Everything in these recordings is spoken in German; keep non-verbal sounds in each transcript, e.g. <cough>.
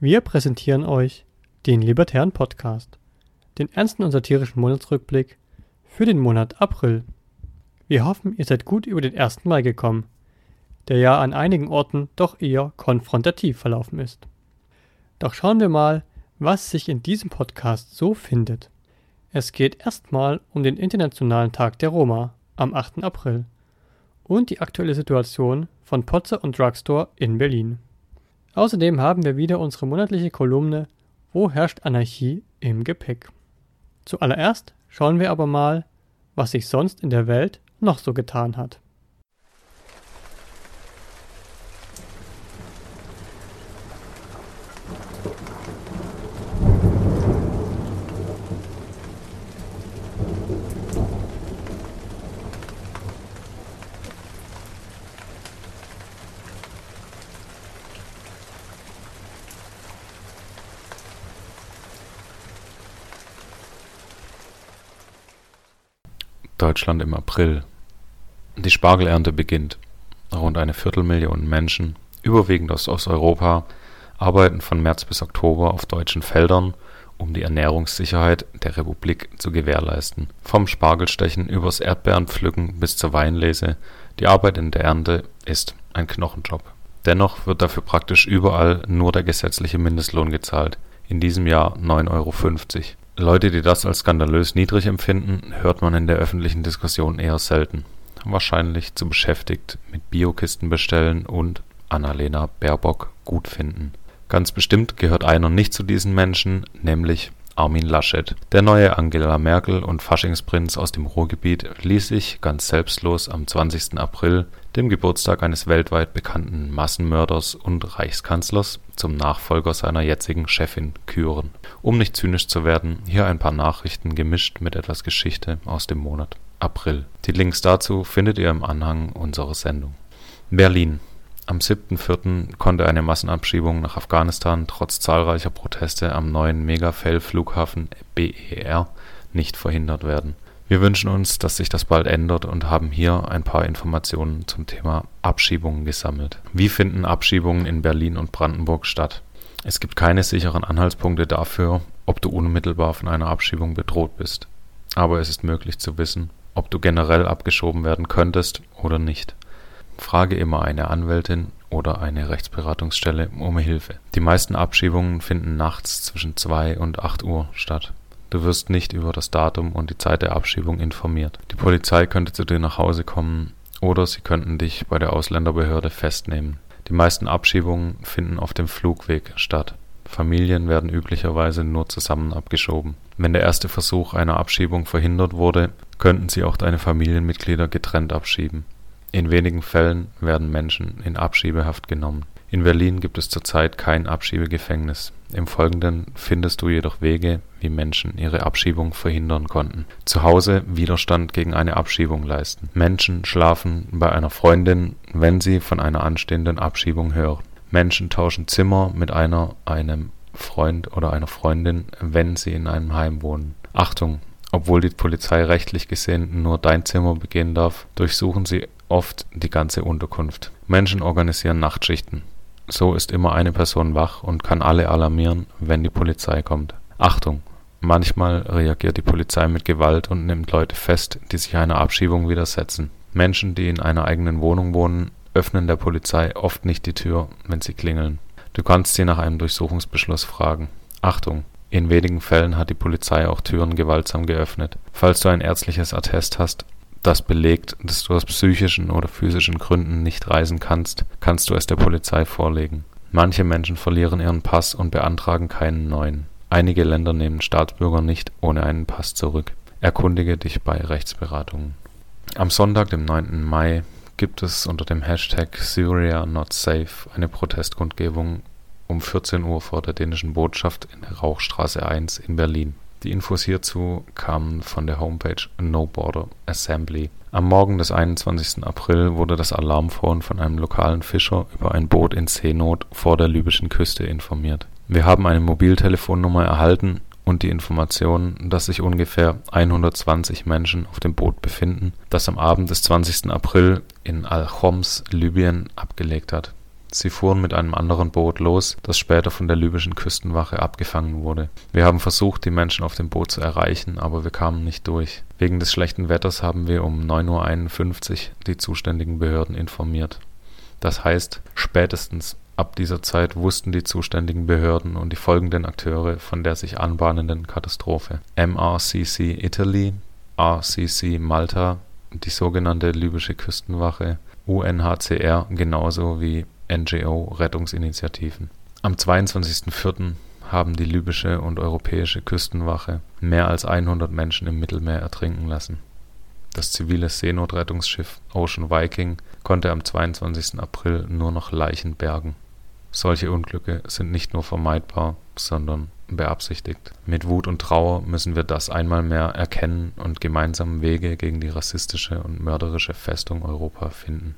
Wir präsentieren euch den Libertären Podcast, den ernsten und satirischen Monatsrückblick für den Monat April. Wir hoffen, ihr seid gut über den 1. Mai gekommen, der ja an einigen Orten doch eher konfrontativ verlaufen ist. Doch schauen wir mal, was sich in diesem Podcast so findet. Es geht erstmal um den Internationalen Tag der Roma am 8. April und die aktuelle Situation von Potzer und Drugstore in Berlin. Außerdem haben wir wieder unsere monatliche Kolumne Wo herrscht Anarchie im Gepäck. Zuallererst schauen wir aber mal, was sich sonst in der Welt noch so getan hat. Deutschland im April. Die Spargelernte beginnt. Rund eine Viertelmillion Menschen, überwiegend aus Osteuropa, arbeiten von März bis Oktober auf deutschen Feldern, um die Ernährungssicherheit der Republik zu gewährleisten. Vom Spargelstechen übers Erdbeerenpflücken bis zur Weinlese, die Arbeit in der Ernte ist ein Knochenjob. Dennoch wird dafür praktisch überall nur der gesetzliche Mindestlohn gezahlt, in diesem Jahr 9,50 Euro. Leute, die das als skandalös niedrig empfinden, hört man in der öffentlichen Diskussion eher selten. Wahrscheinlich zu beschäftigt mit Biokisten bestellen und Annalena Baerbock gut finden. Ganz bestimmt gehört einer nicht zu diesen Menschen, nämlich Armin Laschet. Der neue Angela Merkel und Faschingsprinz aus dem Ruhrgebiet ließ sich ganz selbstlos am 20. April, dem Geburtstag eines weltweit bekannten Massenmörders und Reichskanzlers, zum Nachfolger seiner jetzigen Chefin küren. Um nicht zynisch zu werden, hier ein paar Nachrichten gemischt mit etwas Geschichte aus dem Monat April. Die Links dazu findet ihr im Anhang unserer Sendung. Berlin. Am 7.4. konnte eine Massenabschiebung nach Afghanistan trotz zahlreicher Proteste am neuen Mega-Fail-Flughafen BER nicht verhindert werden. Wir wünschen uns, dass sich das bald ändert und haben hier ein paar Informationen zum Thema Abschiebungen gesammelt. Wie finden Abschiebungen in Berlin und Brandenburg statt? Es gibt keine sicheren Anhaltspunkte dafür, ob du unmittelbar von einer Abschiebung bedroht bist. Aber es ist möglich zu wissen, ob du generell abgeschoben werden könntest oder nicht. Frage immer eine Anwältin oder eine Rechtsberatungsstelle um Hilfe. Die meisten Abschiebungen finden nachts zwischen 2 und 8 Uhr statt. Du wirst nicht über das Datum und die Zeit der Abschiebung informiert. Die Polizei könnte zu dir nach Hause kommen oder sie könnten dich bei der Ausländerbehörde festnehmen. Die meisten Abschiebungen finden auf dem Flugweg statt. Familien werden üblicherweise nur zusammen abgeschoben. Wenn der erste Versuch einer Abschiebung verhindert wurde, könnten sie auch deine Familienmitglieder getrennt abschieben. In wenigen Fällen werden Menschen in Abschiebehaft genommen. In Berlin gibt es zurzeit kein Abschiebegefängnis. Im Folgenden findest du jedoch Wege, wie Menschen ihre Abschiebung verhindern konnten. Zu Hause Widerstand gegen eine Abschiebung leisten. Menschen schlafen bei einer Freundin, wenn sie von einer anstehenden Abschiebung hören. Menschen tauschen Zimmer mit einer, einem Freund oder einer Freundin, wenn sie in einem Heim wohnen. Achtung! Obwohl die Polizei rechtlich gesehen nur dein Zimmer begehen darf, durchsuchen sie oft die ganze Unterkunft. Menschen organisieren Nachtschichten. So ist immer eine Person wach und kann alle alarmieren, wenn die Polizei kommt. Achtung! Manchmal reagiert die Polizei mit Gewalt und nimmt Leute fest, die sich einer Abschiebung widersetzen. Menschen, die in einer eigenen Wohnung wohnen, öffnen der Polizei oft nicht die Tür, wenn sie klingeln. Du kannst sie nach einem Durchsuchungsbeschluss fragen. Achtung! In wenigen Fällen hat die Polizei auch Türen gewaltsam geöffnet. Falls du ein ärztliches Attest hast, das belegt, dass du aus psychischen oder physischen Gründen nicht reisen kannst, kannst du es der Polizei vorlegen. Manche Menschen verlieren ihren Pass und beantragen keinen neuen. Einige Länder nehmen Staatsbürger nicht ohne einen Pass zurück. Erkundige dich bei Rechtsberatungen. Am Sonntag, dem 9. Mai, gibt es unter dem Hashtag Syria Not Safe eine Protestkundgebung um 14 Uhr vor der dänischen Botschaft in der Rauchstraße 1 in Berlin. Die Infos hierzu kamen von der Homepage No Border Assembly. Am Morgen des 21. April wurde das Alarmphone von einem lokalen Fischer über ein Boot in Seenot vor der libyschen Küste informiert. Wir haben eine Mobiltelefonnummer erhalten und die Information, dass sich ungefähr 120 Menschen auf dem Boot befinden, das am Abend des 20. April in Al-Homs, Libyen, abgelegt hat. Sie fuhren mit einem anderen Boot los, das später von der libyschen Küstenwache abgefangen wurde. Wir haben versucht, die Menschen auf dem Boot zu erreichen, aber wir kamen nicht durch. Wegen des schlechten Wetters haben wir um 9.51 Uhr die zuständigen Behörden informiert. Das heißt, spätestens ab dieser Zeit wussten die zuständigen Behörden und die folgenden Akteure von der sich anbahnenden Katastrophe. MRCC Italy, RCC Malta, die sogenannte libysche Küstenwache, UNHCR genauso wie NGO-Rettungsinitiativen. Am 22.04. haben die libysche und europäische Küstenwache mehr als 100 Menschen im Mittelmeer ertrinken lassen. Das zivile Seenotrettungsschiff Ocean Viking konnte am 22. April nur noch Leichen bergen. Solche Unglücke sind nicht nur vermeidbar, sondern beabsichtigt. Mit Wut und Trauer müssen wir das einmal mehr erkennen und gemeinsam Wege gegen die rassistische und mörderische Festung Europa finden.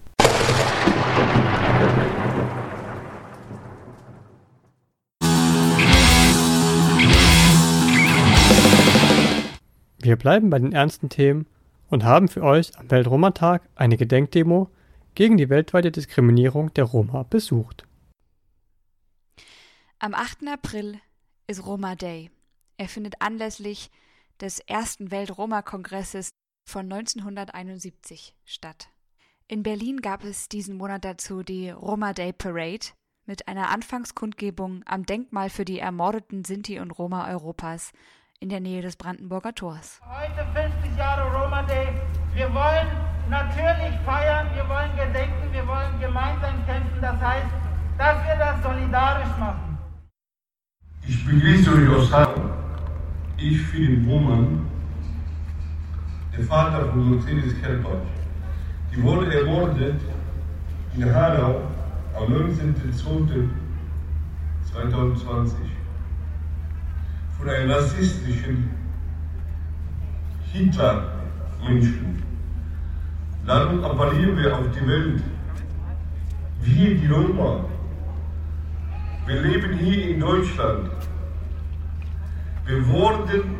Wir bleiben bei den ernsten Themen und haben für euch am Weltroma-Tag eine Gedenkdemo gegen die weltweite Diskriminierung der Roma besucht. Am 8. April ist Roma Day. Er findet anlässlich des ersten Welt-Roma-Kongresses von 1971 statt. In Berlin gab es diesen Monat dazu die Roma Day Parade mit einer Anfangskundgebung am Denkmal für die ermordeten Sinti und Roma Europas in der Nähe des Brandenburger Tors. Heute 50 Jahre Roma Day. Wir wollen natürlich feiern, wir wollen gedenken, wir wollen gemeinsam kämpfen. Das heißt, dass wir das solidarisch machen. Ich begrüße euch aus. Ich, Philipp Roman, der Vater von Mercedes Kerpatsch. Die wurde ermordet in Hanau am 19.02.2020 von einem rassistischen Hitler-Menschen. Darum appellieren wir auf die Welt. Wir, die Roma, wir leben hier in Deutschland. Wir wurden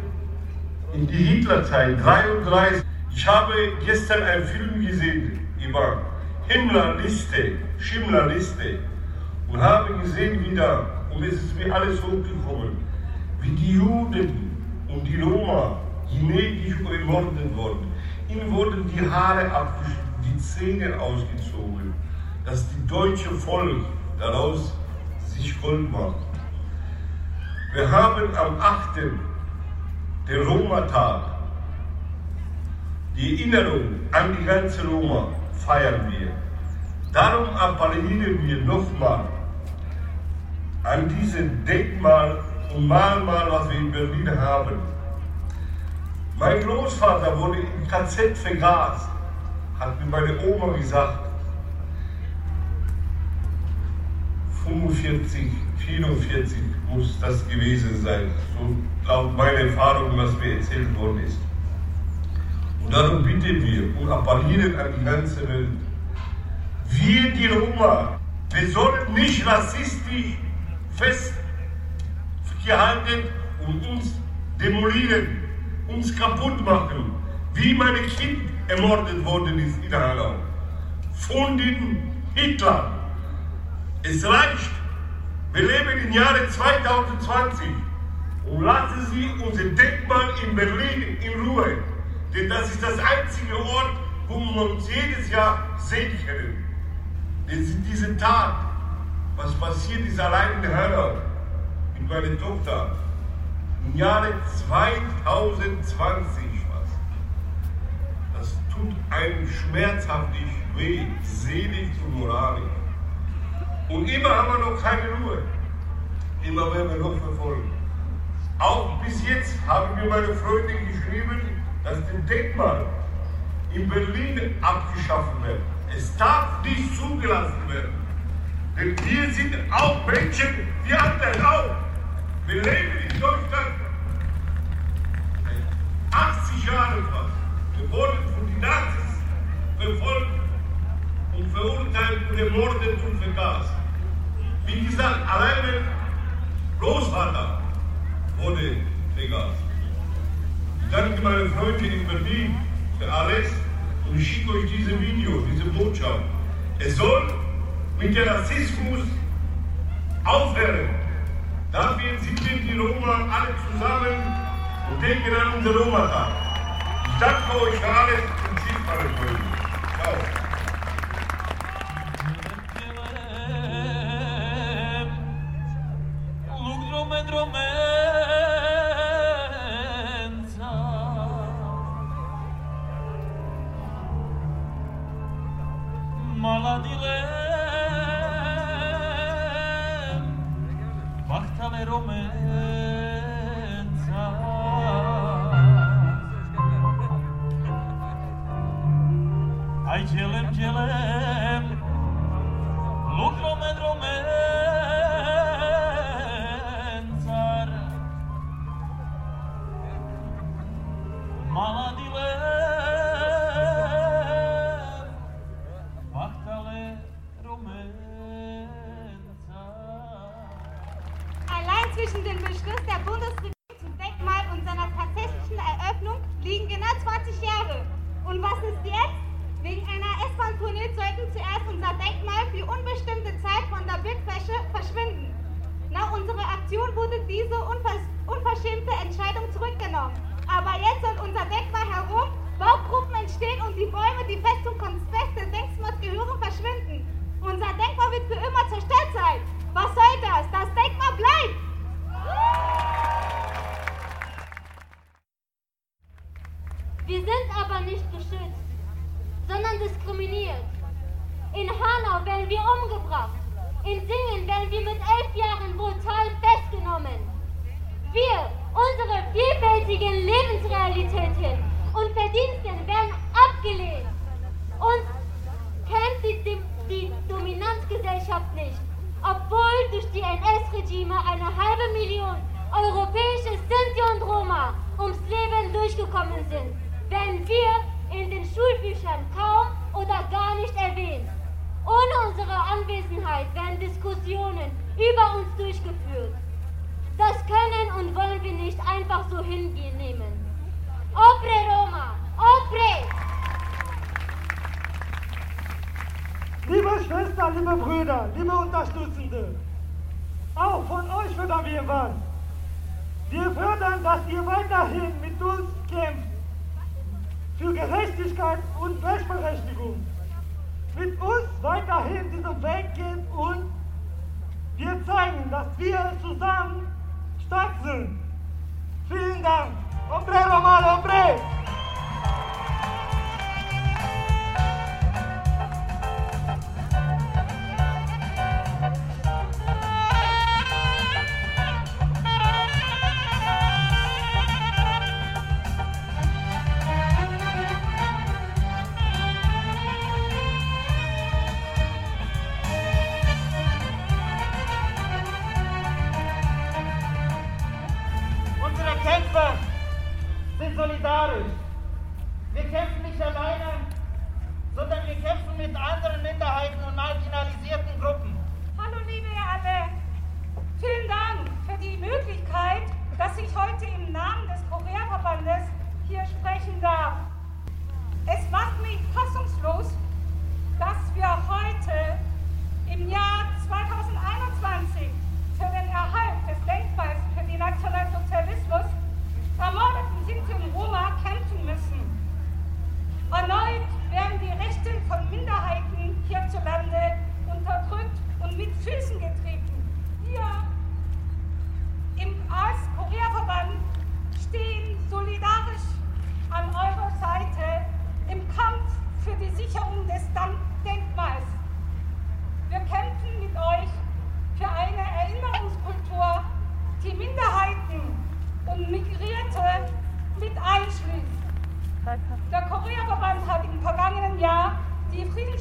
in die Hitlerzeit 33. Ich habe gestern einen Film gesehen über Himmlerliste, Schimmlerliste und habe gesehen wieder, und es ist mir alles hochgekommen, wie die Juden und die Roma genetisch ermordet wurden. Ihnen wurden die Haare abgeschnitten, die Zähne ausgezogen, dass die deutsche Volk daraus sich Gold macht. Wir haben am 8. den Roma-Tag. Die Erinnerung an die ganze Roma feiern wir. Darum appellieren wir nochmal an dieses Denkmal und Mahnmal, was wir in Berlin haben. Mein Großvater wurde im KZ vergast, hat mir meine Oma gesagt, 45, 44 muss das gewesen sein, so laut meiner Erfahrung, was mir erzählt worden ist. Darum bitten wir und appellieren an die ganze Welt. Wir, die Roma, wir sollen nicht rassistisch festgehalten und uns demolieren, uns kaputt machen, wie mein Kind ermordet worden ist in Hanau. Von den Hitler. Es reicht. Wir leben im Jahre 2020 und lassen Sie unser Denkmal in Berlin in Ruhe. Denn das ist das einzige Ort, wo wir uns jedes Jahr sehen können. Denn diesen Tag, was passiert ist allein in Hanau mit meiner Tochter, im Jahre 2020 was. Das tut einem schmerzhaftig weh, seelisch und moralisch. Und immer haben wir noch keine Ruhe. Immer werden wir noch verfolgen. Auch bis jetzt haben mir meine Freunde geschrieben, dass die Denkmal in Berlin abgeschaffen wird. Es darf nicht zugelassen werden. Denn wir sind auch Menschen, wir anderen auch. Wir leben in Deutschland 80 Jahre fast. Wir wurden von den Nazis verfolgt und verurteilt und ermordet und vergast. Wie gesagt, allein mein Großvater wurde vergast. Danke, meine Freunde in Berlin, für alles. Und ich schicke euch dieses Video, diese Botschaft. Es soll mit dem Rassismus aufhören. Dafür sind die Roma alle zusammen und denken an unsere Roma. Ich danke euch für alles und seht meine Freunde. Ciao. Ay cilim Jugoslawien waren. Wir fördern, dass ihr weiterhin mit uns kämpft für Gerechtigkeit und Gleichberechtigung. Mit uns weiterhin diesen Weg geht und wir zeigen, dass wir zusammen stark sind. Vielen Dank. Hombre Romano, hombre!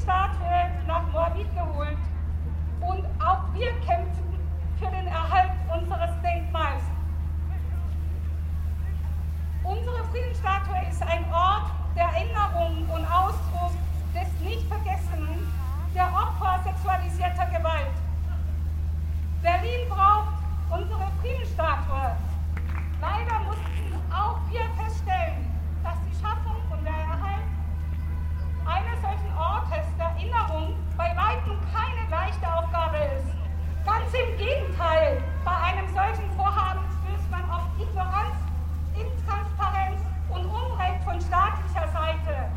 Staat nach Moabit geholt. Und auch wir kämpfen für den Erhalt unseres Denkmals. Unsere Friedensstatue ist ein Ort der Erinnerung und Ausdruck des Nichtvergessenen der Opfer sexualisierter Gewalt. Berlin braucht unsere Friedensstatue. Weitem keine leichte Aufgabe ist. Ganz im Gegenteil, bei einem solchen Vorhaben stößt man auf Ignoranz, Intransparenz und Unrecht von staatlicher Seite.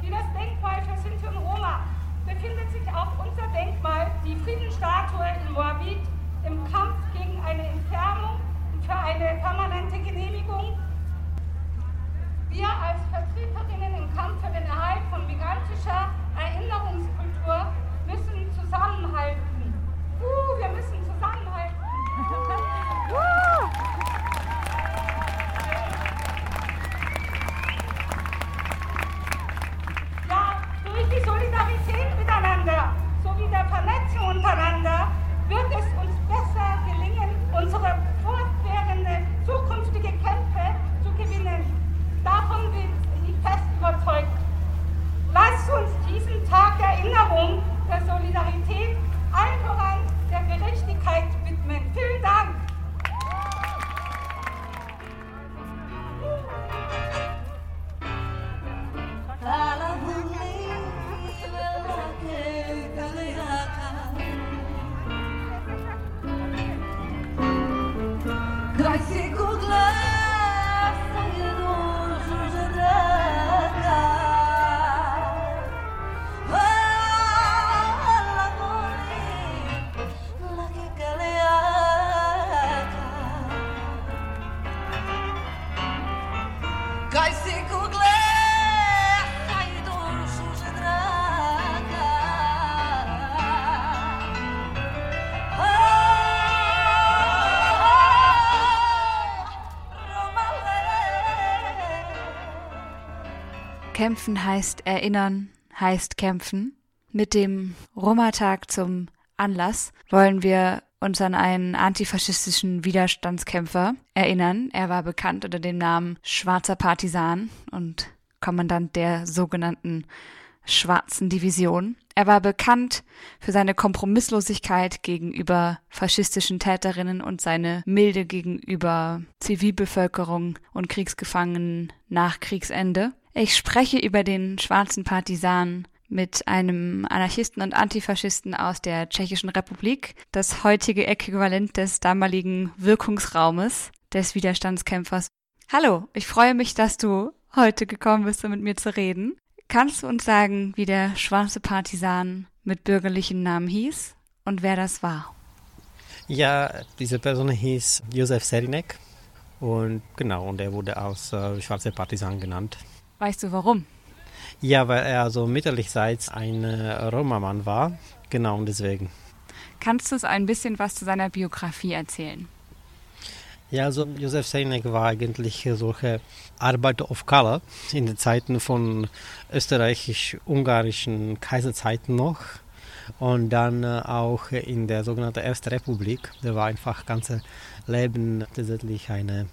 Wie das Denkmal für Sinti und Roma befindet sich auch unser Denkmal, die Friedensstatue in Moabit, im Kampf gegen eine Entfernung und für eine permanente Genehmigung. Wir als Vertreterinnen im Kampf für den Erhalt von migrantischer Erinnerungskultur müssen zusammenhalten. Uh, wir müssen zusammenhalten. <laughs> Ja, durch die Solidarität miteinander sowie der Vernetzung untereinander wird es uns besser gelingen, unsere fortwährende zukünftige Kämpfe zu gewinnen. Davon bin ich fest überzeugt. Lasst uns diesen Der Erinnerung, der Solidarität, allen voran der Gerechtigkeit widmen. Vielen Dank. Kämpfen heißt erinnern, heißt kämpfen. Mit dem Roma-Tag zum Anlass wollen wir uns an einen antifaschistischen Widerstandskämpfer erinnern. Er war bekannt unter dem Namen Schwarzer Partisan und Kommandant der sogenannten Schwarzen Division. Er war bekannt für seine Kompromisslosigkeit gegenüber faschistischen Täterinnen und seine Milde gegenüber Zivilbevölkerung und Kriegsgefangenen nach Kriegsende. Ich spreche über den schwarzen Partisan mit einem Anarchisten und Antifaschisten aus der Tschechischen Republik, das heutige Äquivalent des damaligen Wirkungsraumes des Widerstandskämpfers. Hallo, ich freue mich, dass du heute gekommen bist, um mit mir zu reden. Kannst du uns sagen, wie der schwarze Partisan mit bürgerlichen Namen hieß und wer das war? Ja, diese Person hieß Josef Serinek und genau, und er wurde als äh, schwarzer Partisan genannt. Weißt du warum? Ja, weil er so mütterlichseits ein äh, Roma-Mann war. Genau, und deswegen. Kannst du uns ein bisschen was zu seiner Biografie erzählen? Ja, also Josef Seinek war eigentlich solche Arbeiter of Color in den Zeiten von österreichisch-ungarischen Kaiserzeiten noch und dann äh, auch in der sogenannten Ersten Republik. Der war einfach ganze Leben tatsächlich eine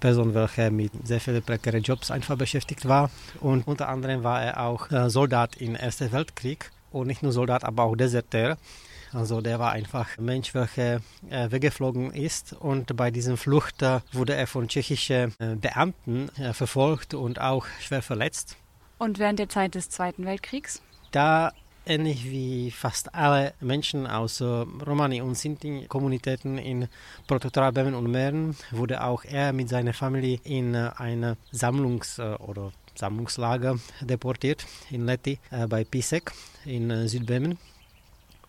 Person, welche mit sehr vielen prekären Jobs einfach beschäftigt war. Und unter anderem war er auch äh, Soldat im Ersten Weltkrieg. Und nicht nur Soldat, aber auch Deserteur. Also der war einfach ein Mensch, welcher äh, weggeflogen ist. Und bei diesem Flucht äh, wurde er von tschechischen Beamten verfolgt und auch schwer verletzt. Und während der Zeit des Zweiten Weltkriegs? Da ähnlich wie fast alle Menschen aus Romani und Sinti-Kommunitäten in Protektorat Böhmen und Mähren wurde auch er mit seiner Familie in ein Sammlungs- oder Sammlungslager deportiert in Leti bei Pisek in Südböhmen.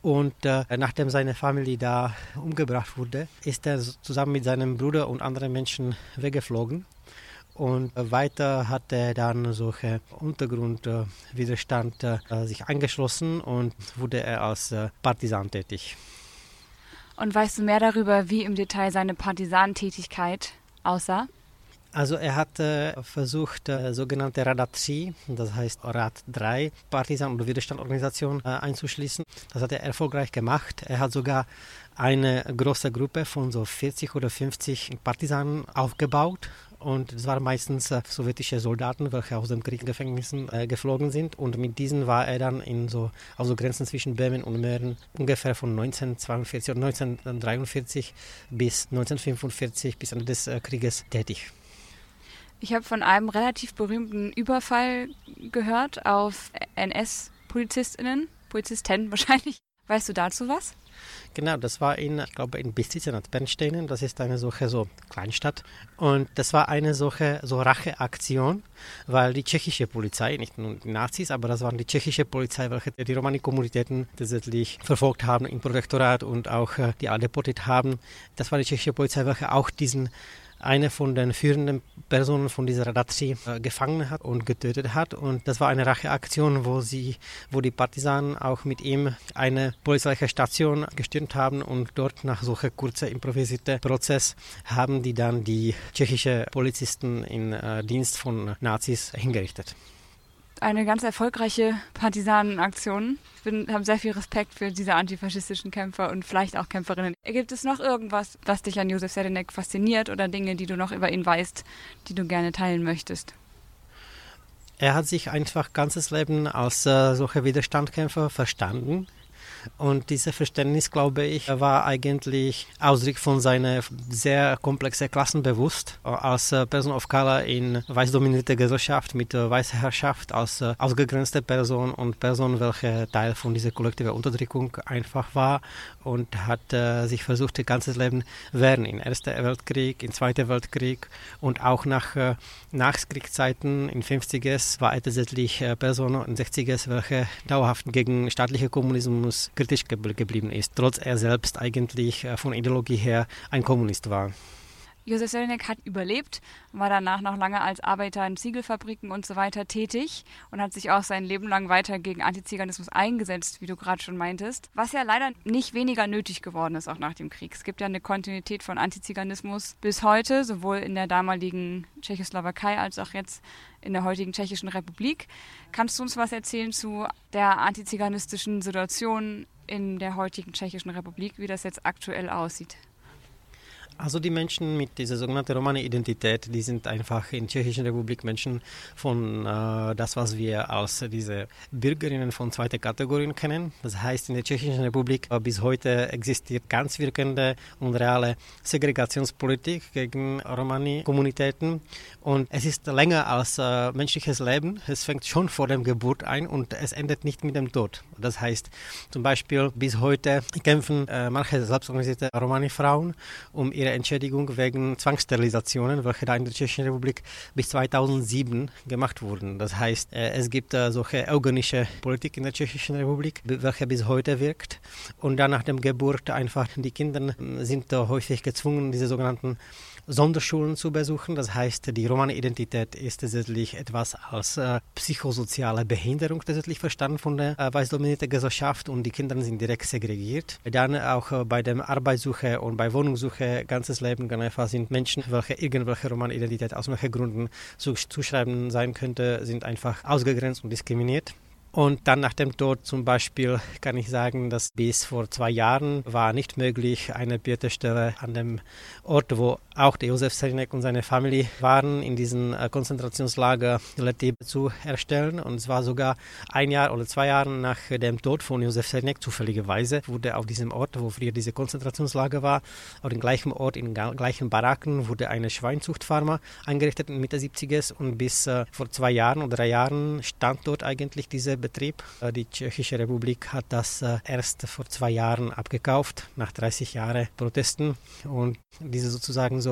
Und äh, nachdem seine Familie da umgebracht wurde, ist er zusammen mit seinem Bruder und anderen Menschen weggeflogen. Und weiter hat er dann solche Untergrundwiderstand äh, sich angeschlossen und wurde er als äh, Partisan tätig. Und weißt du mehr darüber, wie im Detail seine Partisantätigkeit aussah? Also er hat äh, versucht, äh, sogenannte Rada 3, das heißt Rad 3, Partisan- oder Widerstandorganisation äh, einzuschließen. Das hat er erfolgreich gemacht. Er hat sogar eine große Gruppe von so 40 oder 50 Partisanen aufgebaut. Und es waren meistens äh, sowjetische Soldaten, welche aus den Kriegsgefängnissen äh, geflogen sind. Und mit diesen war er dann in so also Grenzen zwischen Böhmen und Mähren ungefähr von 1942 oder 1943 bis 1945 bis Ende des äh, Krieges tätig. Ich habe von einem relativ berühmten Überfall gehört auf NS-PolizistInnen, Polizisten wahrscheinlich. Weißt du dazu was? Genau, das war in, ich glaube, in Bistrica nad Bernsteinen. Das ist eine solche so Kleinstadt. Und das war eine solche so Racheaktion, weil die tschechische Polizei, nicht nur die Nazis, aber das waren die tschechische Polizei, welche die Romani-Kommunitäten tatsächlich verfolgt haben im Protektorat und auch äh, die alle deportiert haben. Das war die tschechische Polizei, welche auch diesen eine von den führenden Personen von dieser Radatri äh, gefangen hat und getötet hat. Und das war eine Racheaktion, wo sie, wo die Partisanen auch mit ihm eine polizeiliche Station gestürmt haben und dort nach solcher kurzer improvisierter Prozess haben die dann die tschechische Polizisten in äh, Dienst von Nazis hingerichtet eine ganz erfolgreiche Partisanenaktion. Ich habe sehr viel Respekt für diese antifaschistischen Kämpfer und vielleicht auch Kämpferinnen. Gibt es noch irgendwas, was dich an Josef Sedenek fasziniert oder Dinge, die du noch über ihn weißt, die du gerne teilen möchtest? Er hat sich einfach ganzes Leben als äh, solcher Widerstandskämpfer verstanden. Und dieses Verständnis, glaube ich, war eigentlich Ausdruck von seiner sehr komplexen Klassenbewusst als äh, Person of Color in weiß dominierter Gesellschaft mit weißer Herrschaft, als äh, ausgegrenzte Person und Person, welche Teil von dieser kollektiven Unterdrückung einfach war und hat äh, sich versucht, ihr ganzes Leben während im Ersten Weltkrieg, im Zweiten Weltkrieg und auch nach äh, Nachkriegszeiten. In 50er war er tatsächlich äh, Person in 60er, welche dauerhaft gegen staatlichen Kommunismus kritisch geblieben ist, trotz er selbst eigentlich äh, von Ideologie her ein Kommunist war. Josef Selinek hat überlebt, war danach noch lange als Arbeiter in Ziegelfabriken und so weiter tätig und hat sich auch sein Leben lang weiter gegen Antiziganismus eingesetzt, wie du gerade schon meintest, was ja leider nicht weniger nötig geworden ist, auch nach dem Krieg. Es gibt ja eine Kontinuität von Antiziganismus bis heute, sowohl in der damaligen Tschechoslowakei als auch jetzt in der heutigen Tschechischen Republik. Kannst du uns was erzählen zu der antiziganistischen Situation in der heutigen Tschechischen Republik, wie das jetzt aktuell aussieht? Also die Menschen mit dieser sogenannten Romani-Identität, die sind einfach in der Tschechischen Republik Menschen von äh, das, was wir als diese Bürgerinnen von zweiter Kategorie kennen. Das heißt, in der Tschechischen Republik äh, bis heute existiert ganz wirkende und reale Segregationspolitik gegen Romani-Kommunitäten. Und es ist länger als äh, menschliches Leben. Es fängt schon vor der Geburt ein und es endet nicht mit dem Tod. Das heißt, zum Beispiel bis heute kämpfen äh, manche selbstorganisierte Romani-Frauen um ihre Entschädigung wegen Zwangssterilisationen, welche da in der Tschechischen Republik bis 2007 gemacht wurden. Das heißt, äh, es gibt äh, solche eugenische Politik in der Tschechischen Republik, welche bis heute wirkt. Und dann nach dem Geburt einfach die Kinder sind häufig gezwungen, diese sogenannten Sonderschulen zu besuchen. Das heißt, die romane Identität ist tatsächlich etwas als äh, psychosoziale Behinderung tatsächlich verstanden von der äh, weißdominierten Gesellschaft und die Kinder sind direkt segregiert. Dann auch äh, bei der Arbeitssuche und bei Wohnungssuche ganzes Leben ganz einfach sind Menschen, welche irgendwelche romane Identität aus welchen Gründen zuschreiben sein könnte, sind einfach ausgegrenzt und diskriminiert. Und dann nach dem Tod zum Beispiel kann ich sagen, dass bis vor zwei Jahren war nicht möglich, eine Biertestelle an dem Ort, wo auch der Josef Serinek und seine Familie waren, in diesem äh, Konzentrationslager Letib zu erstellen. Und es war sogar ein Jahr oder zwei Jahre nach dem Tod von Josef Serinek zufälligerweise wurde auf diesem Ort, wo früher diese Konzentrationslager war, auf dem gleichen Ort, in gleichen Baracken, wurde eine Schweinzuchtfarmer eingerichtet in Mitte 70er und bis äh, vor zwei Jahren oder drei Jahren stand dort eigentlich diese Betrieb. Äh, die Tschechische Republik hat das erst vor zwei Jahren abgekauft, nach 30 Jahren Protesten. Und diese sozusagen so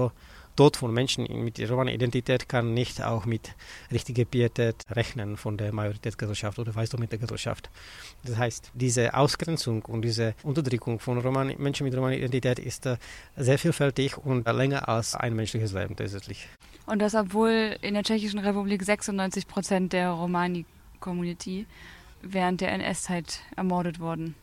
Tod von Menschen mit romaner Identität kann nicht auch mit richtiger Pietät rechnen von der Majoritätsgesellschaft oder weißdominierte Gesellschaft. Das heißt, diese Ausgrenzung und diese Unterdrückung von Roman Menschen mit romaner Identität ist äh, sehr vielfältig und länger als ein menschliches Leben tatsächlich. Und das, obwohl in der Tschechischen Republik 96 Prozent der Romani Community während der NS-Zeit ermordet worden.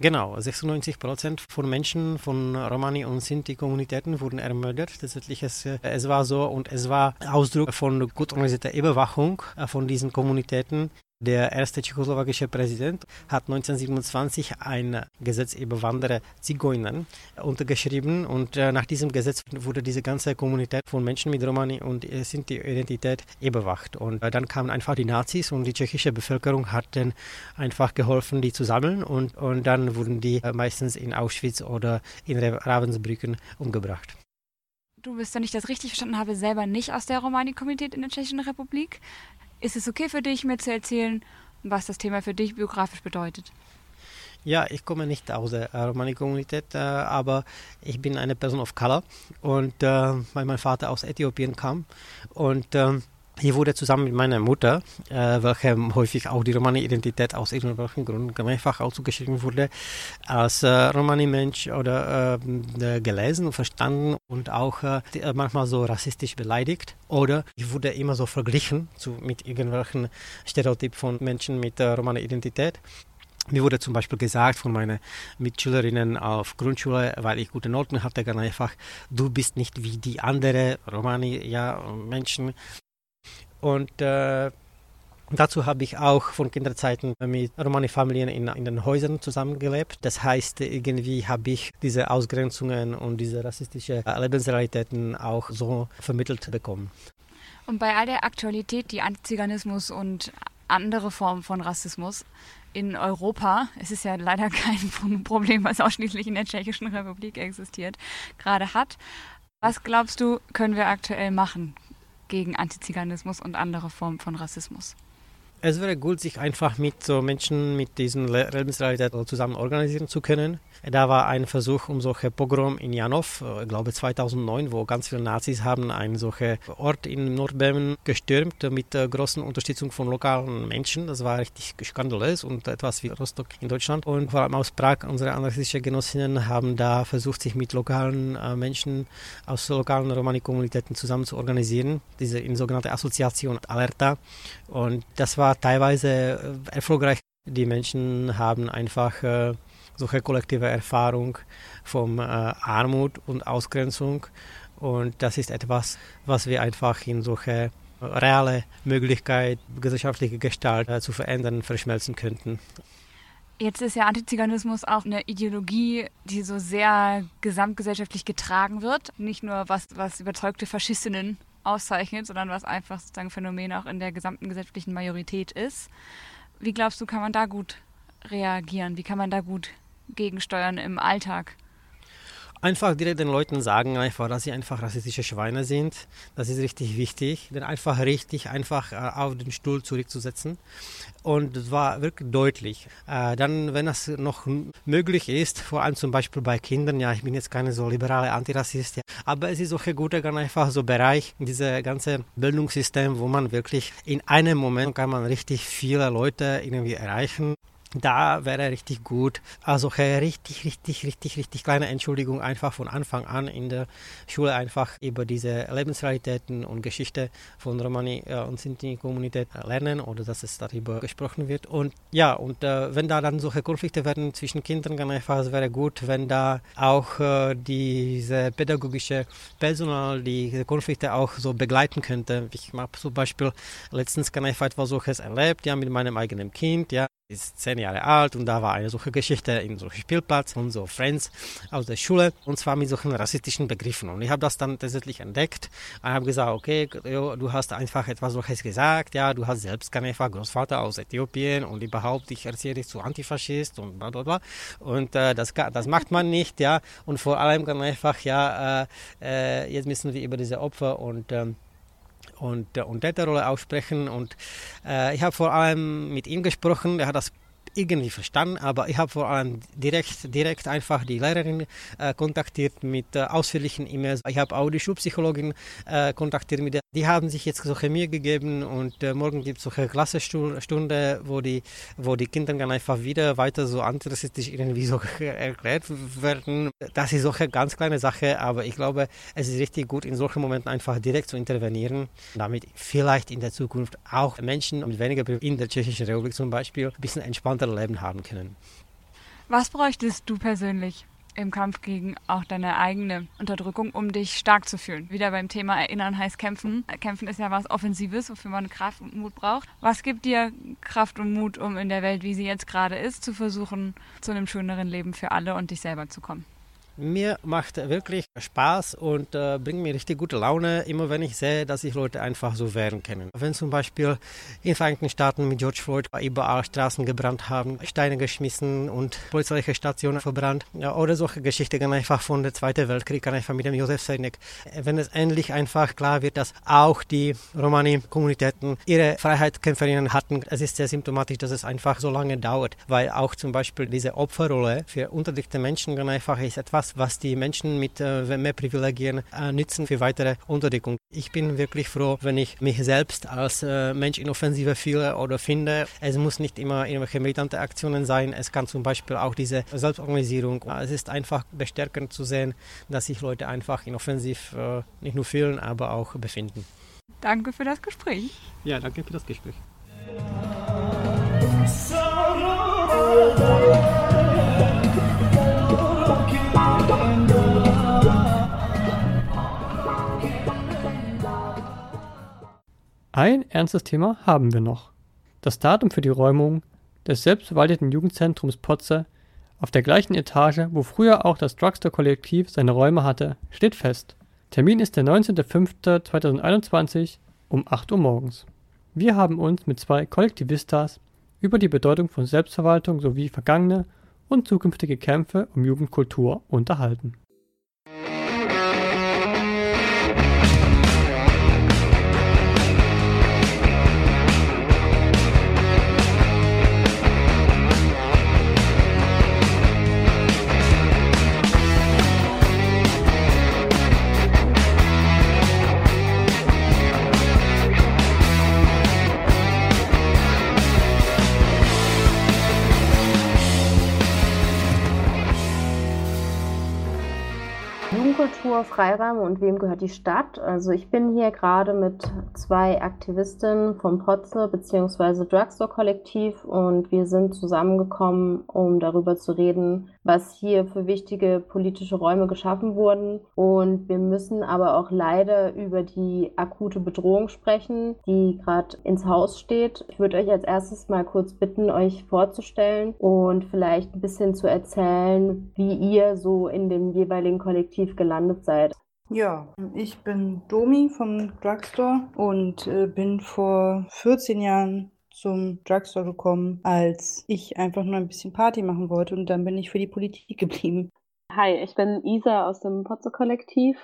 Genau, 96 Prozent von Menschen von Romani und Sinti-Kommunitäten wurden ermordet. Tatsächlich, es, äh, es war so und es war Ausdruck von gut organisierter Überwachung äh, von diesen Kommunitäten. Der erste tschechoslowakische Präsident hat 1927 ein Gesetz über Wanderer Zigeuner untergeschrieben und äh, nach diesem Gesetz wurde diese ganze Kommunität von Menschen mit Romani und äh, Sinti-Identität überwacht. Und äh, dann kamen einfach die Nazis und die tschechische Bevölkerung hat dann einfach geholfen, die zu sammeln und, und dann wurden die meistens in Auschwitz oder in Ravensbrücken umgebracht. Du bist, wenn ich das richtig verstanden habe, selber nicht aus der Romani-Kommunität in der Tschechischen Republik. Ist es okay für dich, mir zu erzählen, was das Thema für dich biografisch bedeutet? Ja, ich komme nicht aus der Romani-Kommunität, äh, aber ich bin eine Person of Color und äh, weil mein Vater aus Äthiopien kam und äh, ich wurde zusammen mit meiner Mutter, äh, welche häufig auch die Romani-Identität aus irgendwelchen Gründen mehrfach ausgeschrieben wurde, als äh, Romani-Mensch oder äh, gelesen und verstanden und auch äh, manchmal so rassistisch beleidigt. Oder ich wurde immer so verglichen zu, mit irgendwelchen Stereotypen von Menschen mit äh, Romani-Identität. Mir wurde zum Beispiel gesagt von meinen Mitschülerinnen auf Grundschule, weil ich gute Noten hatte, ganz einfach, du bist nicht wie die anderen Romani-Menschen. Ja, und äh, dazu habe ich auch von Kinderzeiten mit Romani-Familien in, in den Häusern zusammengelebt. Das heißt, irgendwie habe ich diese Ausgrenzungen und diese rassistischen Lebensrealitäten auch so vermittelt bekommen. Und bei all der Aktualität, die Antiziganismus und andere Formen von Rassismus in Europa, es ist ja leider kein <laughs> Problem, was ausschließlich in der Tschechischen Republik existiert, gerade hat. Was glaubst du, können wir aktuell machen? Gegen Antiziganismus und andere Formen von Rassismus. Es wäre gut, sich einfach mit so Menschen mit diesen Lebensrealitäten zusammen organisieren zu können. Da war ein Versuch um solche Pogrom in Janov, äh, ich glaube 2009, wo ganz viele Nazis haben einen solchen Ort in Nordböhmen gestürmt mit äh, großer Unterstützung von lokalen Menschen. Das war richtig skandalös und etwas wie Rostock in Deutschland. Und vor allem aus Prag, unsere anarchistische Genossinnen haben da versucht, sich mit lokalen äh, Menschen aus lokalen Romani-Kommunitäten zusammen zu organisieren. Diese in sogenannte Assoziation Alerta. Und das war teilweise äh, erfolgreich. Die Menschen haben einfach äh, solche kollektive Erfahrung von äh, Armut und Ausgrenzung. Und das ist etwas, was wir einfach in solche reale Möglichkeit, gesellschaftliche Gestalt äh, zu verändern, verschmelzen könnten. Jetzt ist ja Antiziganismus auch eine Ideologie, die so sehr gesamtgesellschaftlich getragen wird. Nicht nur was, was überzeugte Faschistinnen auszeichnet, sondern was einfach sozusagen Phänomen auch in der gesamten gesellschaftlichen Majorität ist. Wie glaubst du, kann man da gut reagieren? Wie kann man da gut gegensteuern im Alltag? Einfach direkt den Leuten sagen, einfach, dass sie einfach rassistische Schweine sind. Das ist richtig wichtig, denn einfach richtig einfach äh, auf den Stuhl zurückzusetzen. Und das war wirklich deutlich. Äh, dann, wenn das noch möglich ist, vor allem zum Beispiel bei Kindern, ja, ich bin jetzt keine so liberale Antirassist, aber es ist auch ein guter, ganz einfach so Bereich, dieses ganze Bildungssystem, wo man wirklich in einem Moment kann man richtig viele Leute irgendwie erreichen da wäre richtig gut. Also richtig, richtig, richtig, richtig kleine Entschuldigung einfach von Anfang an in der Schule einfach über diese Lebensrealitäten und Geschichte von Romani äh, und Sinti-Kommunität lernen oder dass es darüber gesprochen wird. Und ja, und äh, wenn da dann solche Konflikte werden zwischen Kindern, dann einfach, es wäre gut, wenn da auch äh, diese pädagogische Personal die Konflikte auch so begleiten könnte. Ich habe zum Beispiel letztens kann ich etwas solches erlebt, ja, mit meinem eigenen Kind, ja, ist zehn Jahre alt und da war eine solche Geschichte in so Spielplatz und so Friends aus der Schule und zwar mit solchen rassistischen Begriffen. Und ich habe das dann tatsächlich entdeckt. Ich habe gesagt, okay, du hast einfach etwas solches gesagt, ja, du hast selbst keinen Großvater aus Äthiopien und überhaupt, ich erzähle dich zu Antifaschist und bla bla bla. Und äh, das, das macht man nicht, ja. Und vor allem kann einfach, ja, äh, äh, jetzt müssen wir über diese Opfer und ähm, und, äh, und Täterrolle aussprechen. Und äh, ich habe vor allem mit ihm gesprochen, er hat das irgendwie verstanden, aber ich habe vor allem direkt, direkt einfach die Lehrerin äh, kontaktiert mit äh, ausführlichen E-Mails. Ich habe auch die Schulpsychologin äh, kontaktiert, mit der, die haben sich jetzt solche Mühe gegeben und äh, morgen gibt es solche Klassenstunde, wo die, wo die Kinder dann einfach wieder weiter so antirassistisch irgendwie so <laughs> erklärt werden. Das ist solche ganz kleine Sache, aber ich glaube, es ist richtig gut, in solchen Momenten einfach direkt zu intervenieren, damit vielleicht in der Zukunft auch Menschen mit weniger in der Tschechischen Republik zum Beispiel ein bisschen entspannter Leben haben können. Was bräuchtest du persönlich im Kampf gegen auch deine eigene Unterdrückung, um dich stark zu fühlen? Wieder beim Thema Erinnern heißt Kämpfen. Kämpfen ist ja was Offensives, wofür man Kraft und Mut braucht. Was gibt dir Kraft und Mut, um in der Welt, wie sie jetzt gerade ist, zu versuchen, zu einem schöneren Leben für alle und dich selber zu kommen? Mir macht wirklich Spaß und äh, bringt mir richtig gute Laune, immer wenn ich sehe, dass sich Leute einfach so wehren können. Wenn zum Beispiel in den Vereinigten Staaten mit George Floyd überall Straßen gebrannt haben, Steine geschmissen und polizeiliche Stationen verbrannt ja, oder solche Geschichten einfach von der Zweiten Weltkrieg, einfach mit dem Josef Seidnik. Wenn es endlich einfach klar wird, dass auch die Romani-Kommunitäten ihre Freiheitskämpferinnen hatten, es ist sehr symptomatisch, dass es einfach so lange dauert, weil auch zum Beispiel diese Opferrolle für unterdrückte Menschen einfach ist etwas, das, was die Menschen mit äh, mehr Privilegien äh, nützen für weitere Unterdrückung. Ich bin wirklich froh, wenn ich mich selbst als äh, Mensch in Offensive fühle oder finde. Es muss nicht immer irgendwelche militante Aktionen sein. Es kann zum Beispiel auch diese Selbstorganisierung. Es ist einfach bestärkend zu sehen, dass sich Leute einfach in Offensiv äh, nicht nur fühlen, aber auch befinden. Danke für das Gespräch. Ja, danke für das Gespräch. Ein ernstes Thema haben wir noch. Das Datum für die Räumung des selbstverwalteten Jugendzentrums Potze auf der gleichen Etage, wo früher auch das Drugstore-Kollektiv seine Räume hatte, steht fest. Termin ist der 19.05.2021 um 8 Uhr morgens. Wir haben uns mit zwei Kollektivistas über die Bedeutung von Selbstverwaltung sowie vergangene und zukünftige Kämpfe um Jugendkultur unterhalten. Jugendkultur, Freiräume und wem gehört die Stadt? Also ich bin hier gerade mit zwei Aktivistinnen vom Potze bzw. Drugstore Kollektiv und wir sind zusammengekommen, um darüber zu reden, was hier für wichtige politische Räume geschaffen wurden. Und wir müssen aber auch leider über die akute Bedrohung sprechen, die gerade ins Haus steht. Ich würde euch als erstes mal kurz bitten, euch vorzustellen und vielleicht ein bisschen zu erzählen, wie ihr so in dem jeweiligen Kollektiv gelandet seid. Ja, ich bin Domi vom Drugstore und äh, bin vor 14 Jahren zum Drugstore gekommen, als ich einfach nur ein bisschen Party machen wollte und dann bin ich für die Politik <laughs> geblieben. Hi, ich bin Isa aus dem Potze-Kollektiv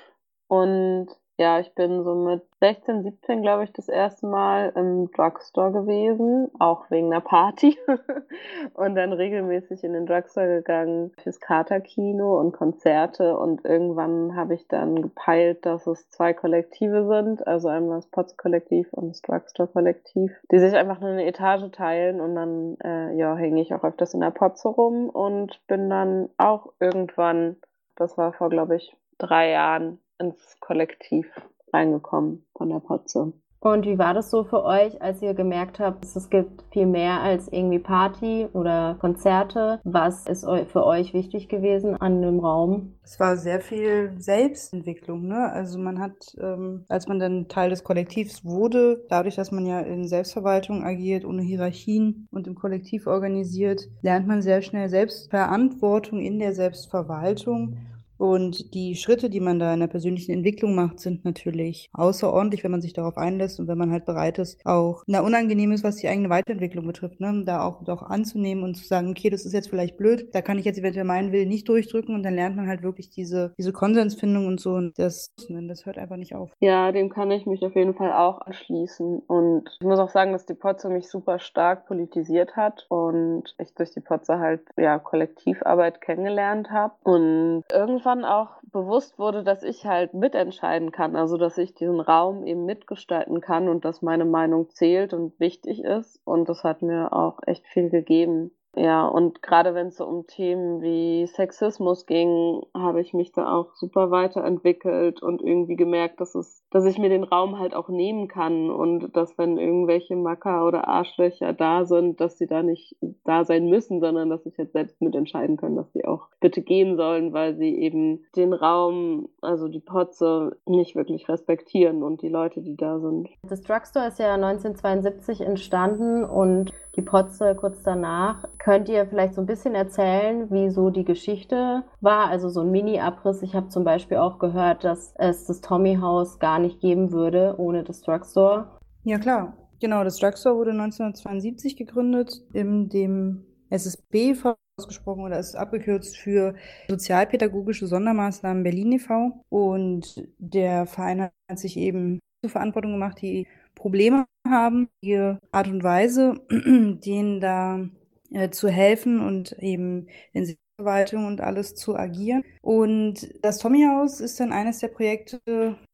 und ja, ich bin so mit 16, 17, glaube ich, das erste Mal im Drugstore gewesen, auch wegen einer Party. <laughs> und dann regelmäßig in den Drugstore gegangen fürs Katerkino und Konzerte. Und irgendwann habe ich dann gepeilt, dass es zwei Kollektive sind, also einmal das Potts-Kollektiv und das Drugstore-Kollektiv, die sich einfach nur eine Etage teilen. Und dann äh, ja, hänge ich auch öfters in der Potze rum und bin dann auch irgendwann, das war vor, glaube ich, drei Jahren, ins Kollektiv reingekommen von der Potze. Und wie war das so für euch, als ihr gemerkt habt, es gibt viel mehr als irgendwie Party oder Konzerte? Was ist für euch wichtig gewesen an dem Raum? Es war sehr viel Selbstentwicklung. Ne? Also man hat, ähm, als man dann Teil des Kollektivs wurde, dadurch, dass man ja in Selbstverwaltung agiert, ohne Hierarchien und im Kollektiv organisiert, lernt man sehr schnell Selbstverantwortung in der Selbstverwaltung und die Schritte, die man da in der persönlichen Entwicklung macht, sind natürlich außerordentlich, wenn man sich darauf einlässt und wenn man halt bereit ist, auch na, unangenehm ist, was die eigene Weiterentwicklung betrifft, ne? da auch, auch anzunehmen und zu sagen, okay, das ist jetzt vielleicht blöd, da kann ich jetzt eventuell meinen Willen nicht durchdrücken und dann lernt man halt wirklich diese, diese Konsensfindung und so und das, das hört einfach nicht auf. Ja, dem kann ich mich auf jeden Fall auch anschließen und ich muss auch sagen, dass die Potze mich super stark politisiert hat und ich durch die Potze halt ja Kollektivarbeit kennengelernt habe und irgendwie irgendwann auch bewusst wurde, dass ich halt mitentscheiden kann, also dass ich diesen Raum eben mitgestalten kann und dass meine Meinung zählt und wichtig ist. Und das hat mir auch echt viel gegeben. Ja, und gerade wenn es so um Themen wie Sexismus ging, habe ich mich da auch super weiterentwickelt und irgendwie gemerkt, dass es, dass ich mir den Raum halt auch nehmen kann und dass wenn irgendwelche Macker oder Arschlöcher da sind, dass sie da nicht da sein müssen, sondern dass ich jetzt selbst mitentscheiden kann, dass sie auch bitte gehen sollen, weil sie eben den Raum, also die Potze, nicht wirklich respektieren und die Leute, die da sind. Das Drugstore ist ja 1972 entstanden und die Potze kurz danach. Könnt ihr vielleicht so ein bisschen erzählen, wie so die Geschichte war? Also so ein Mini-Abriss. Ich habe zum Beispiel auch gehört, dass es das Tommy House gar nicht geben würde ohne das Drugstore. Ja, klar. Genau, das Drugstore wurde 1972 gegründet, in dem SSB ausgesprochen oder ist abgekürzt für Sozialpädagogische Sondermaßnahmen Berlin e.V. Und der Verein hat sich eben zur Verantwortung gemacht, die Probleme haben, ihre Art und Weise, <clears throat> denen da äh, zu helfen und eben in Verwaltung und alles zu agieren. Und das Tommy House ist dann eines der Projekte,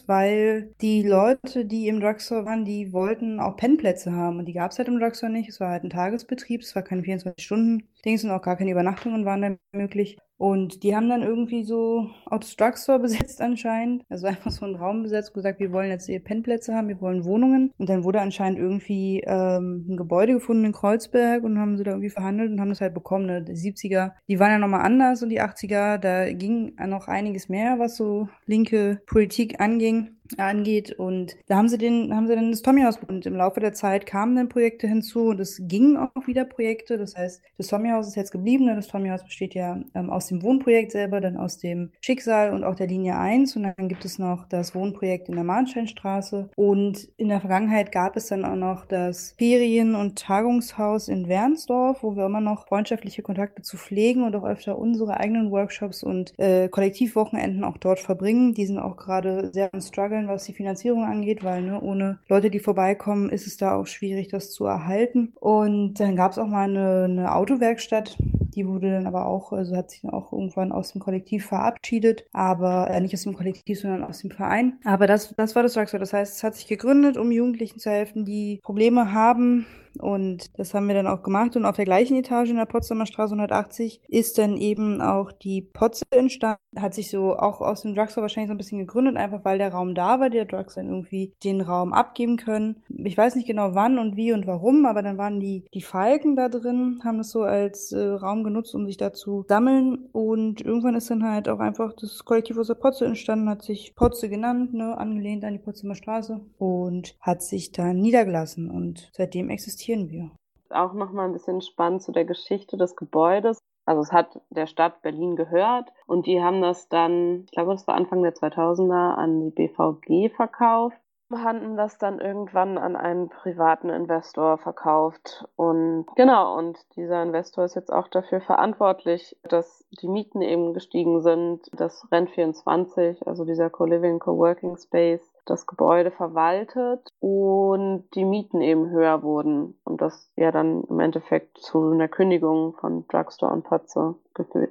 weil die Leute, die im Drugstore waren, die wollten auch Pennplätze haben. Und die gab es halt im Drugstore nicht. Es war halt ein Tagesbetrieb, es war keine 24-Stunden-Dings und auch gar keine Übernachtungen waren dann möglich. Und die haben dann irgendwie so das Drugstore besetzt anscheinend. Also einfach so einen Raum besetzt, gesagt, wir wollen jetzt hier Pennplätze haben, wir wollen Wohnungen. Und dann wurde anscheinend irgendwie ähm, ein Gebäude gefunden in Kreuzberg und haben sie da irgendwie verhandelt und haben das halt bekommen. Ne? Die 70er, die waren ja nochmal anders und die 80er, da ging noch einiges mehr, was so linke Politik anging angeht. Und da haben sie den, haben sie dann das Tommy House und im Laufe der Zeit kamen dann Projekte hinzu und es gingen auch wieder Projekte. Das heißt, das Tommy House ist jetzt geblieben. Ne? Das Tommy House besteht ja ähm, aus dem Wohnprojekt selber, dann aus dem Schicksal und auch der Linie 1. Und dann gibt es noch das Wohnprojekt in der Mahnsteinstraße. Und in der Vergangenheit gab es dann auch noch das Ferien- und Tagungshaus in Wernsdorf, wo wir immer noch freundschaftliche Kontakte zu pflegen und auch öfter unsere eigenen Workshops und äh, Kollektivwochenenden auch dort verbringen. Die sind auch gerade sehr am Struggle strugglen, was die Finanzierung angeht, weil ne, ohne Leute, die vorbeikommen, ist es da auch schwierig, das zu erhalten. Und dann gab es auch mal eine, eine Autowerkstatt, die wurde dann aber auch, also hat sich dann auch irgendwann aus dem Kollektiv verabschiedet, aber äh, nicht aus dem Kollektiv, sondern aus dem Verein. Aber das, das war das Drugstore. Das heißt, es hat sich gegründet, um Jugendlichen zu helfen, die Probleme haben, und das haben wir dann auch gemacht. Und auf der gleichen Etage in der Potsdamer Straße 180 ist dann eben auch die Potze entstanden. Hat sich so auch aus dem Drugstore wahrscheinlich so ein bisschen gegründet, einfach weil der Raum da war, der Drugs dann irgendwie den Raum abgeben können. Ich weiß nicht genau wann und wie und warum, aber dann waren die, die Falken da drin, haben das so als äh, Raum genutzt, um sich da zu sammeln. Und irgendwann ist dann halt auch einfach das Kollektiv aus der Potze entstanden, hat sich Potze genannt, ne, angelehnt an die Potsdamer Straße und hat sich dann niedergelassen. Und seitdem existiert investieren wir? Auch nochmal ein bisschen spannend zu der Geschichte des Gebäudes. Also es hat der Stadt Berlin gehört und die haben das dann, ich glaube, das war Anfang der 2000er, an die BVG verkauft hatten das dann irgendwann an einen privaten Investor verkauft. Und genau, und dieser Investor ist jetzt auch dafür verantwortlich, dass die Mieten eben gestiegen sind, dass Rent24, also dieser Co-Living, Co-Working Space, das Gebäude verwaltet und die Mieten eben höher wurden und das ja dann im Endeffekt zu einer Kündigung von Drugstore und Patze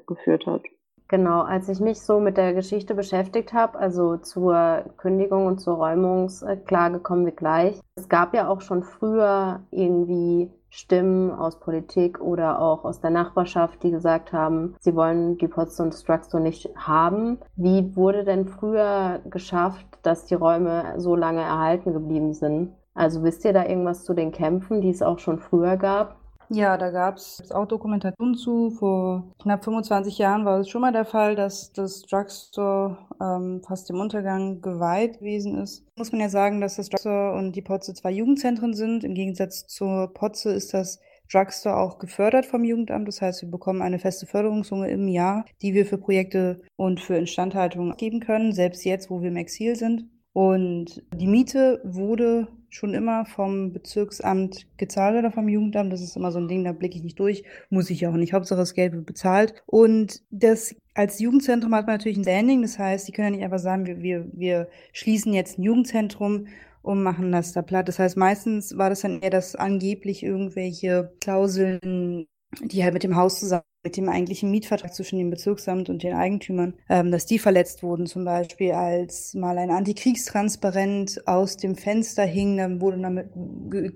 geführt hat. Genau, als ich mich so mit der Geschichte beschäftigt habe, also zur Kündigung und zur Räumungsklage kommen wir gleich. Es gab ja auch schon früher irgendwie Stimmen aus Politik oder auch aus der Nachbarschaft, die gesagt haben, sie wollen die Potsdam Drugstore nicht haben. Wie wurde denn früher geschafft, dass die Räume so lange erhalten geblieben sind? Also wisst ihr da irgendwas zu den Kämpfen, die es auch schon früher gab? Ja, da gab es auch Dokumentationen zu. Vor knapp 25 Jahren war es schon mal der Fall, dass das Drugstore ähm, fast dem Untergang geweiht gewesen ist. Muss man ja sagen, dass das Drugstore und die Potze zwei Jugendzentren sind. Im Gegensatz zur Potze ist das Drugstore auch gefördert vom Jugendamt. Das heißt, wir bekommen eine feste Förderungssumme im Jahr, die wir für Projekte und für Instandhaltung geben können, selbst jetzt, wo wir im Exil sind. Und die Miete wurde schon immer vom Bezirksamt gezahlt oder vom Jugendamt. Das ist immer so ein Ding, da blicke ich nicht durch. Muss ich auch nicht. Hauptsache das Geld wird bezahlt. Und das als Jugendzentrum hat man natürlich ein Standing. Das heißt, die können ja nicht einfach sagen, wir, wir, wir schließen jetzt ein Jugendzentrum und machen das da platt. Das heißt, meistens war das dann eher, dass angeblich irgendwelche Klauseln die halt mit dem Haus zusammen mit dem eigentlichen Mietvertrag zwischen dem Bezirksamt und den Eigentümern, ähm, dass die verletzt wurden. Zum Beispiel, als mal ein Antikriegstransparent aus dem Fenster hing, dann wurde damit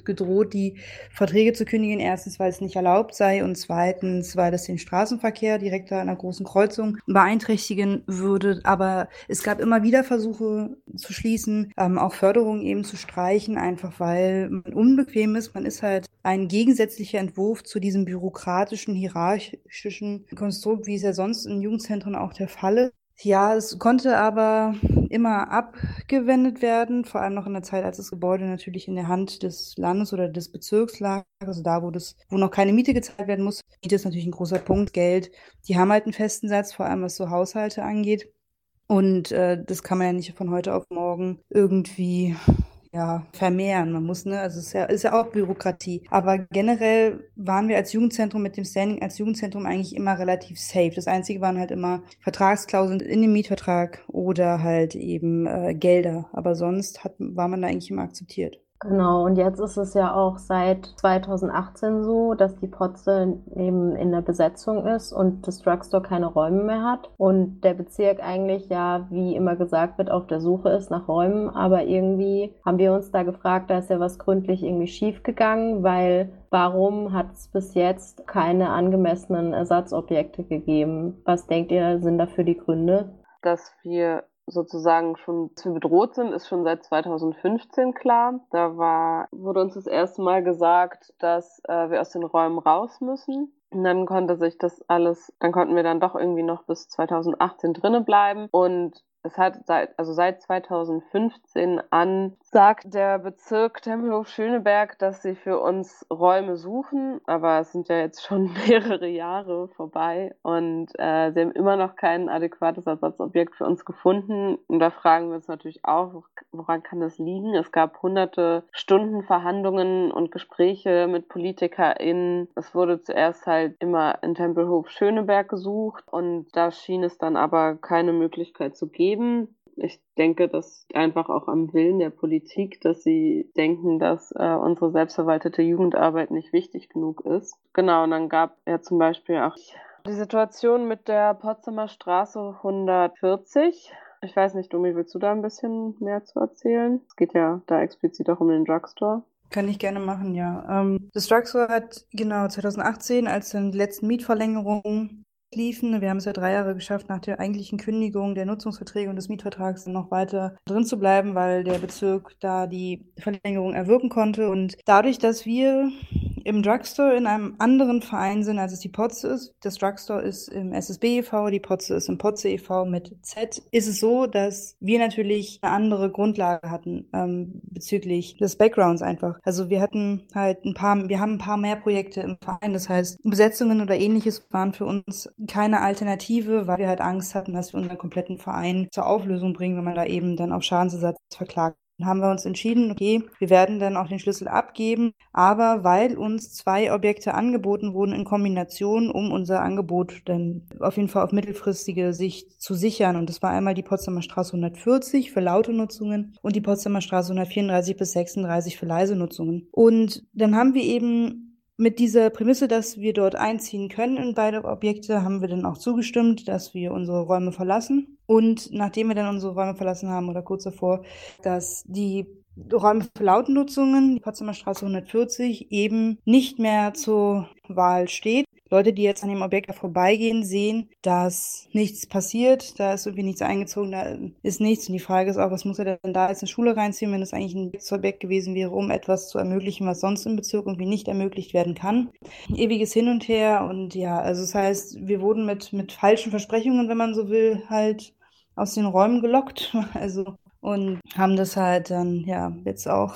gedroht, die Verträge zu kündigen. Erstens, weil es nicht erlaubt sei und zweitens, weil das den Straßenverkehr direkt an einer großen Kreuzung beeinträchtigen würde. Aber es gab immer wieder Versuche zu schließen, ähm, auch Förderungen eben zu streichen, einfach weil man unbequem ist. Man ist halt ein gegensätzlicher Entwurf zu diesem bürokratischen, hierarchischen faschistischen Konstrukt, wie es ja sonst in Jugendzentren auch der Fall ist. Ja, es konnte aber immer abgewendet werden, vor allem noch in der Zeit, als das Gebäude natürlich in der Hand des Landes oder des Bezirks lag, also da, wo das, wo noch keine Miete gezahlt werden muss. Miete ist natürlich ein großer Punkt, Geld. Die haben halt einen festen Satz, vor allem was so Haushalte angeht. Und äh, das kann man ja nicht von heute auf morgen irgendwie ja, vermehren. Man muss, ne, also es ist ja, ist ja auch Bürokratie. Aber generell waren wir als Jugendzentrum mit dem Standing als Jugendzentrum eigentlich immer relativ safe. Das Einzige waren halt immer Vertragsklauseln in dem Mietvertrag oder halt eben äh, Gelder. Aber sonst hat, war man da eigentlich immer akzeptiert. Genau, und jetzt ist es ja auch seit 2018 so, dass die Potze eben in der Besetzung ist und das Drugstore keine Räume mehr hat und der Bezirk eigentlich ja, wie immer gesagt wird, auf der Suche ist nach Räumen, aber irgendwie haben wir uns da gefragt, da ist ja was gründlich irgendwie schief gegangen, weil warum hat es bis jetzt keine angemessenen Ersatzobjekte gegeben? Was denkt ihr, sind dafür die Gründe? Dass wir sozusagen schon, wir bedroht sind, ist schon seit 2015 klar. Da war, wurde uns das erste Mal gesagt, dass äh, wir aus den Räumen raus müssen. Und dann konnte sich das alles, dann konnten wir dann doch irgendwie noch bis 2018 drinnen bleiben. Und es hat seit, also seit 2015 an, sagt der Bezirk Tempelhof-Schöneberg, dass sie für uns Räume suchen, aber es sind ja jetzt schon <laughs> mehrere Jahre vorbei und äh, sie haben immer noch kein adäquates Ersatzobjekt für uns gefunden. Und da fragen wir uns natürlich auch, woran kann das liegen? Es gab hunderte Stunden Verhandlungen und Gespräche mit PolitikerInnen. Es wurde zuerst halt immer in Tempelhof-Schöneberg gesucht und da schien es dann aber keine Möglichkeit zu geben geben. Ich denke, das einfach auch am Willen der Politik, dass sie denken, dass äh, unsere selbstverwaltete Jugendarbeit nicht wichtig genug ist. Genau, und dann gab ja zum Beispiel auch die Situation mit der Potsdamer Straße 140. Ich weiß nicht, Domi, willst du da ein bisschen mehr zu erzählen? Es geht ja da explizit auch um den Drugstore. Kann ich gerne machen, ja. Ähm, das Drugstore hat genau 2018, als dann die letzten Mietverlängerungen liefen. Wir haben es ja drei Jahre geschafft, nach der eigentlichen Kündigung der Nutzungsverträge und des Mietvertrags noch weiter drin zu bleiben, weil der Bezirk da die Verlängerung erwirken konnte. Und dadurch, dass wir im Drugstore in einem anderen Verein sind, als es die Potze ist. Das Drugstore ist im SSB e.V., die Potze ist im Potze e.V. mit Z. Ist es so, dass wir natürlich eine andere Grundlage hatten ähm, bezüglich des Backgrounds einfach. Also wir hatten halt ein paar, wir haben ein paar mehr Projekte im Verein. Das heißt, Besetzungen oder ähnliches waren für uns keine Alternative, weil wir halt Angst hatten, dass wir unseren kompletten Verein zur Auflösung bringen, wenn man da eben dann auf Schadensersatz verklagt haben wir uns entschieden, okay, wir werden dann auch den Schlüssel abgeben, aber weil uns zwei Objekte angeboten wurden in Kombination, um unser Angebot dann auf jeden Fall auf mittelfristige Sicht zu sichern. Und das war einmal die Potsdamer Straße 140 für laute Nutzungen und die Potsdamer Straße 134 bis 36 für leise Nutzungen. Und dann haben wir eben mit dieser Prämisse, dass wir dort einziehen können in beide Objekte, haben wir dann auch zugestimmt, dass wir unsere Räume verlassen. Und nachdem wir dann unsere Räume verlassen haben oder kurz davor, dass die Räume für Lautnutzungen, die Potsdamer Straße 140, eben nicht mehr zur Wahl steht. Leute, die jetzt an dem Objekt vorbeigehen, sehen, dass nichts passiert, da ist irgendwie nichts eingezogen, da ist nichts. Und die Frage ist auch, was muss er denn da jetzt in Schule reinziehen, wenn es eigentlich ein Objekt gewesen wäre, um etwas zu ermöglichen, was sonst im Bezirk irgendwie nicht ermöglicht werden kann. Ewiges Hin und Her und ja, also das heißt, wir wurden mit, mit falschen Versprechungen, wenn man so will, halt aus den Räumen gelockt. <laughs> Also und haben das halt dann ja jetzt auch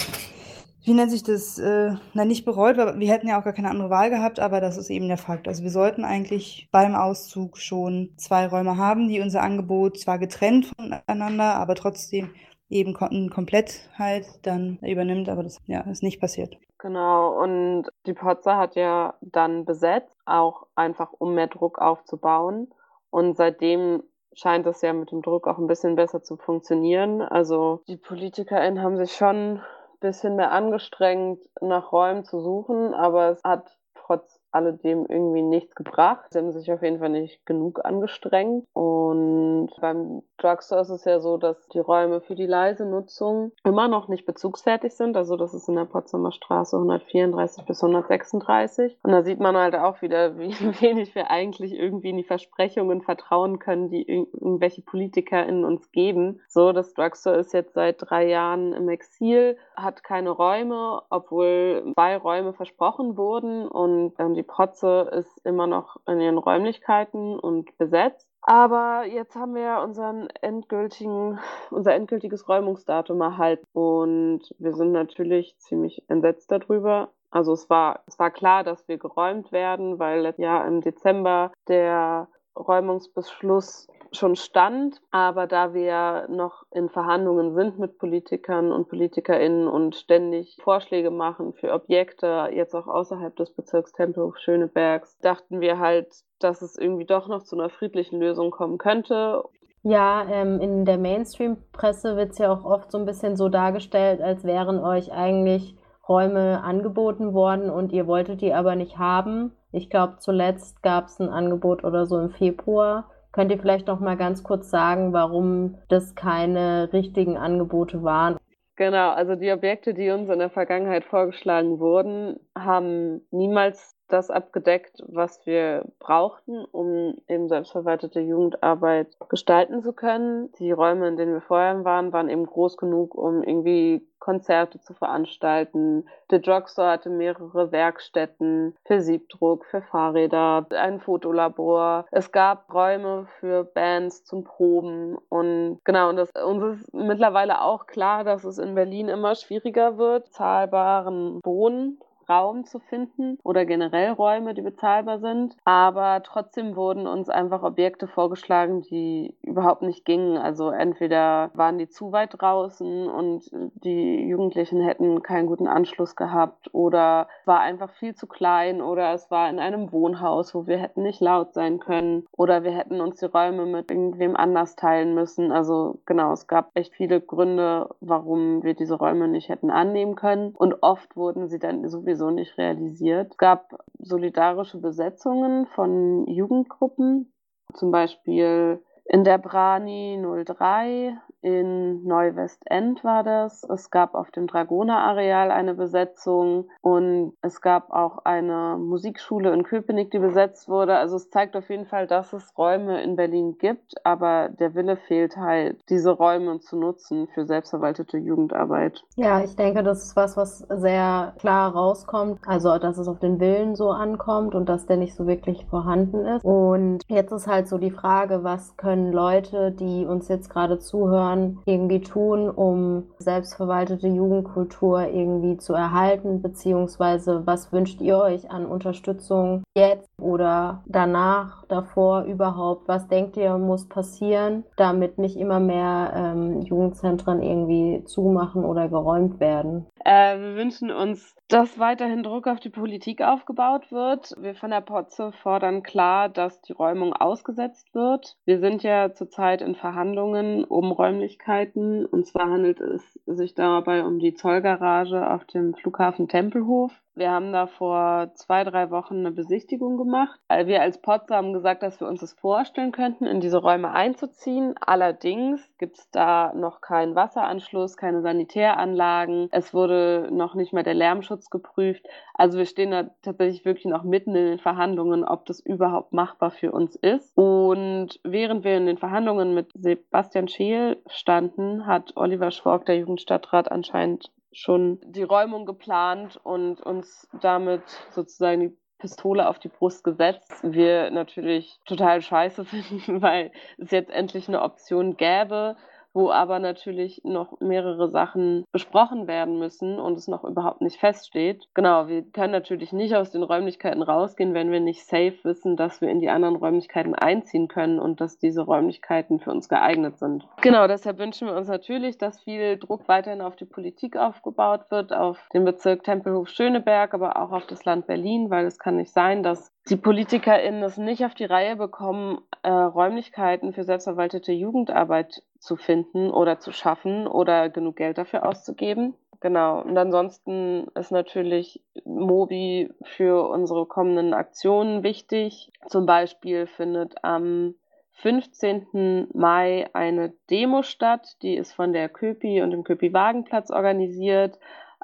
wie nennt sich das, äh, na nicht bereut, weil wir hätten ja auch gar keine andere Wahl gehabt, aber das ist eben der Fakt. Also wir sollten eigentlich beim Auszug schon zwei Räume haben, die unser Angebot zwar getrennt voneinander, aber trotzdem eben komplett halt dann übernimmt, aber das ja, ist nicht passiert. Genau, und die Potzer hat ja dann besetzt, auch einfach um mehr Druck aufzubauen. Und seitdem scheint es ja mit dem Druck auch ein bisschen besser zu funktionieren. Also die PolitikerInnen haben sich schon bisschen mehr angestrengt, nach Räumen zu suchen, aber es hat trotz alledem irgendwie nichts gebracht. Sie haben sich auf jeden Fall nicht genug angestrengt. Und beim Drugstore ist es ja so, dass die Räume für die leise Nutzung immer noch nicht bezugsfertig sind. Also das ist in der Potsdamer Straße 134 bis 136. Und da sieht man halt auch wieder, <laughs> wie wenig wir eigentlich irgendwie in die Versprechungen vertrauen können, die irgendwelche Politiker in uns geben. So, das Drugstore ist jetzt seit drei Jahren im Exil, hat keine Räume, obwohl zwei Räume versprochen wurden und ähm, die Protze ist immer noch in ihren Räumlichkeiten und besetzt. Aber jetzt haben wir unseren endgültigen, unser endgültiges Räumungsdatum erhalten und wir sind natürlich ziemlich entsetzt darüber. Also es war, es war klar, dass wir geräumt werden, weil ja im Dezember der Räumungsbeschluss schon stand. Aber da wir noch in Verhandlungen sind mit Politikern und PolitikerInnen und ständig Vorschläge machen für Objekte, jetzt auch außerhalb des Bezirks Tempelhof Schönebergs, dachten wir halt, dass es irgendwie doch noch zu einer friedlichen Lösung kommen könnte. Ja, ähm, in der Mainstream-Presse wird es ja auch oft so ein bisschen so dargestellt, als wären euch eigentlich Räume angeboten worden und ihr wolltet die aber nicht haben. Ich glaube, zuletzt gab es ein Angebot oder so im Februar. Könnt ihr vielleicht noch mal ganz kurz sagen, warum das keine richtigen Angebote waren? Genau, also die Objekte, die uns in der Vergangenheit vorgeschlagen wurden, haben niemals das abgedeckt, was wir brauchten, um eben selbstverwaltete Jugendarbeit gestalten zu können. Die Räume, in denen wir vorher waren, waren eben groß genug, um irgendwie Konzerte zu veranstalten. The Drugstore hatte mehrere Werkstätten für Siebdruck, für Fahrräder, ein Fotolabor. Es gab Räume für Bands zum Proben und genau, und das, uns ist mittlerweile auch klar, dass es in Berlin immer schwieriger wird, zahlbaren Wohnen Raum zu finden oder generell Räume, die bezahlbar sind. Aber trotzdem wurden uns einfach Objekte vorgeschlagen, die überhaupt nicht gingen. Also entweder waren die zu weit draußen und die Jugendlichen hätten keinen guten Anschluss gehabt oder war einfach viel zu klein oder es war in einem Wohnhaus, wo wir hätten nicht laut sein können oder wir hätten uns die Räume mit irgendwem anders teilen müssen. Also genau, es gab echt viele Gründe, warum wir diese Räume nicht hätten annehmen können und oft wurden sie dann sowieso sowieso nicht realisiert. Es gab solidarische Besetzungen von Jugendgruppen, zum Beispiel in der Brani 03 in Neuwestend war das. Es gab auf dem Dragoner-Areal eine Besetzung und es gab auch eine Musikschule in Köpenick, die besetzt wurde. Also es zeigt auf jeden Fall, dass es Räume in Berlin gibt, aber der Wille fehlt halt, diese Räume zu nutzen für selbstverwaltete Jugendarbeit. Ja, ich denke, das ist was, was sehr klar rauskommt. Also, dass es auf den Willen so ankommt und dass der nicht so wirklich vorhanden ist. Und jetzt ist halt so die Frage, was können Leute, die uns jetzt gerade zuhören, Jahren irgendwie tun, um selbstverwaltete Jugendkultur irgendwie zu erhalten? Beziehungsweise was wünscht ihr euch an Unterstützung jetzt oder danach, davor überhaupt? Was denkt ihr, muss passieren, damit nicht immer mehr ähm, Jugendzentren irgendwie zumachen oder geräumt werden? Äh, wir wünschen uns, dass weiterhin Druck auf die Politik aufgebaut wird. Wir von der Potze fordern klar, dass die Räumung ausgesetzt wird. Wir sind ja zurzeit in Verhandlungen um Räumlichkeiten. Und zwar handelt es sich dabei um die Zollgarage auf dem Flughafen Tempelhof. Wir haben da vor zwei, drei Wochen eine Besichtigung gemacht. Wir als Potze haben gesagt, dass wir uns das vorstellen könnten, in diese Räume einzuziehen. Allerdings gibt es da noch keinen Wasseranschluss, keine Sanitäranlagen. Es wurde noch nicht mal der Lärmschutz geprüft. Also wir stehen da tatsächlich wirklich noch mitten in den Verhandlungen, ob das überhaupt machbar für uns ist. Und während wir in den Verhandlungen mit Sebastian Scheel standen, hat Oliver Schwork, der Jugendstadtrat, anscheinend schon die Räumung geplant und uns damit sozusagen die Pistole auf die Brust gesetzt. Wir natürlich total scheiße <laughs> finden, weil es jetzt endlich eine Option gäbe, wo aber natürlich noch mehrere Sachen besprochen werden müssen und es noch überhaupt nicht feststeht. Genau, wir können natürlich nicht aus den Räumlichkeiten rausgehen, wenn wir nicht safe wissen, dass wir in die anderen Räumlichkeiten einziehen können und dass diese Räumlichkeiten für uns geeignet sind. Genau, deshalb wünschen wir uns natürlich, dass viel Druck weiterhin auf die Politik aufgebaut wird, auf den Bezirk Tempelhof-Schöneberg, aber auch auf das Land Berlin, weil es kann nicht sein, dass die PolitikerInnen es nicht auf die Reihe bekommen, äh, Räumlichkeiten für selbstverwaltete Jugendarbeit zu finden oder zu schaffen oder genug Geld dafür auszugeben. Genau. Und ansonsten ist natürlich Mobi für unsere kommenden Aktionen wichtig. Zum Beispiel findet am 15. Mai eine Demo statt. Die ist von der Köpi und dem Köpi-Wagenplatz organisiert.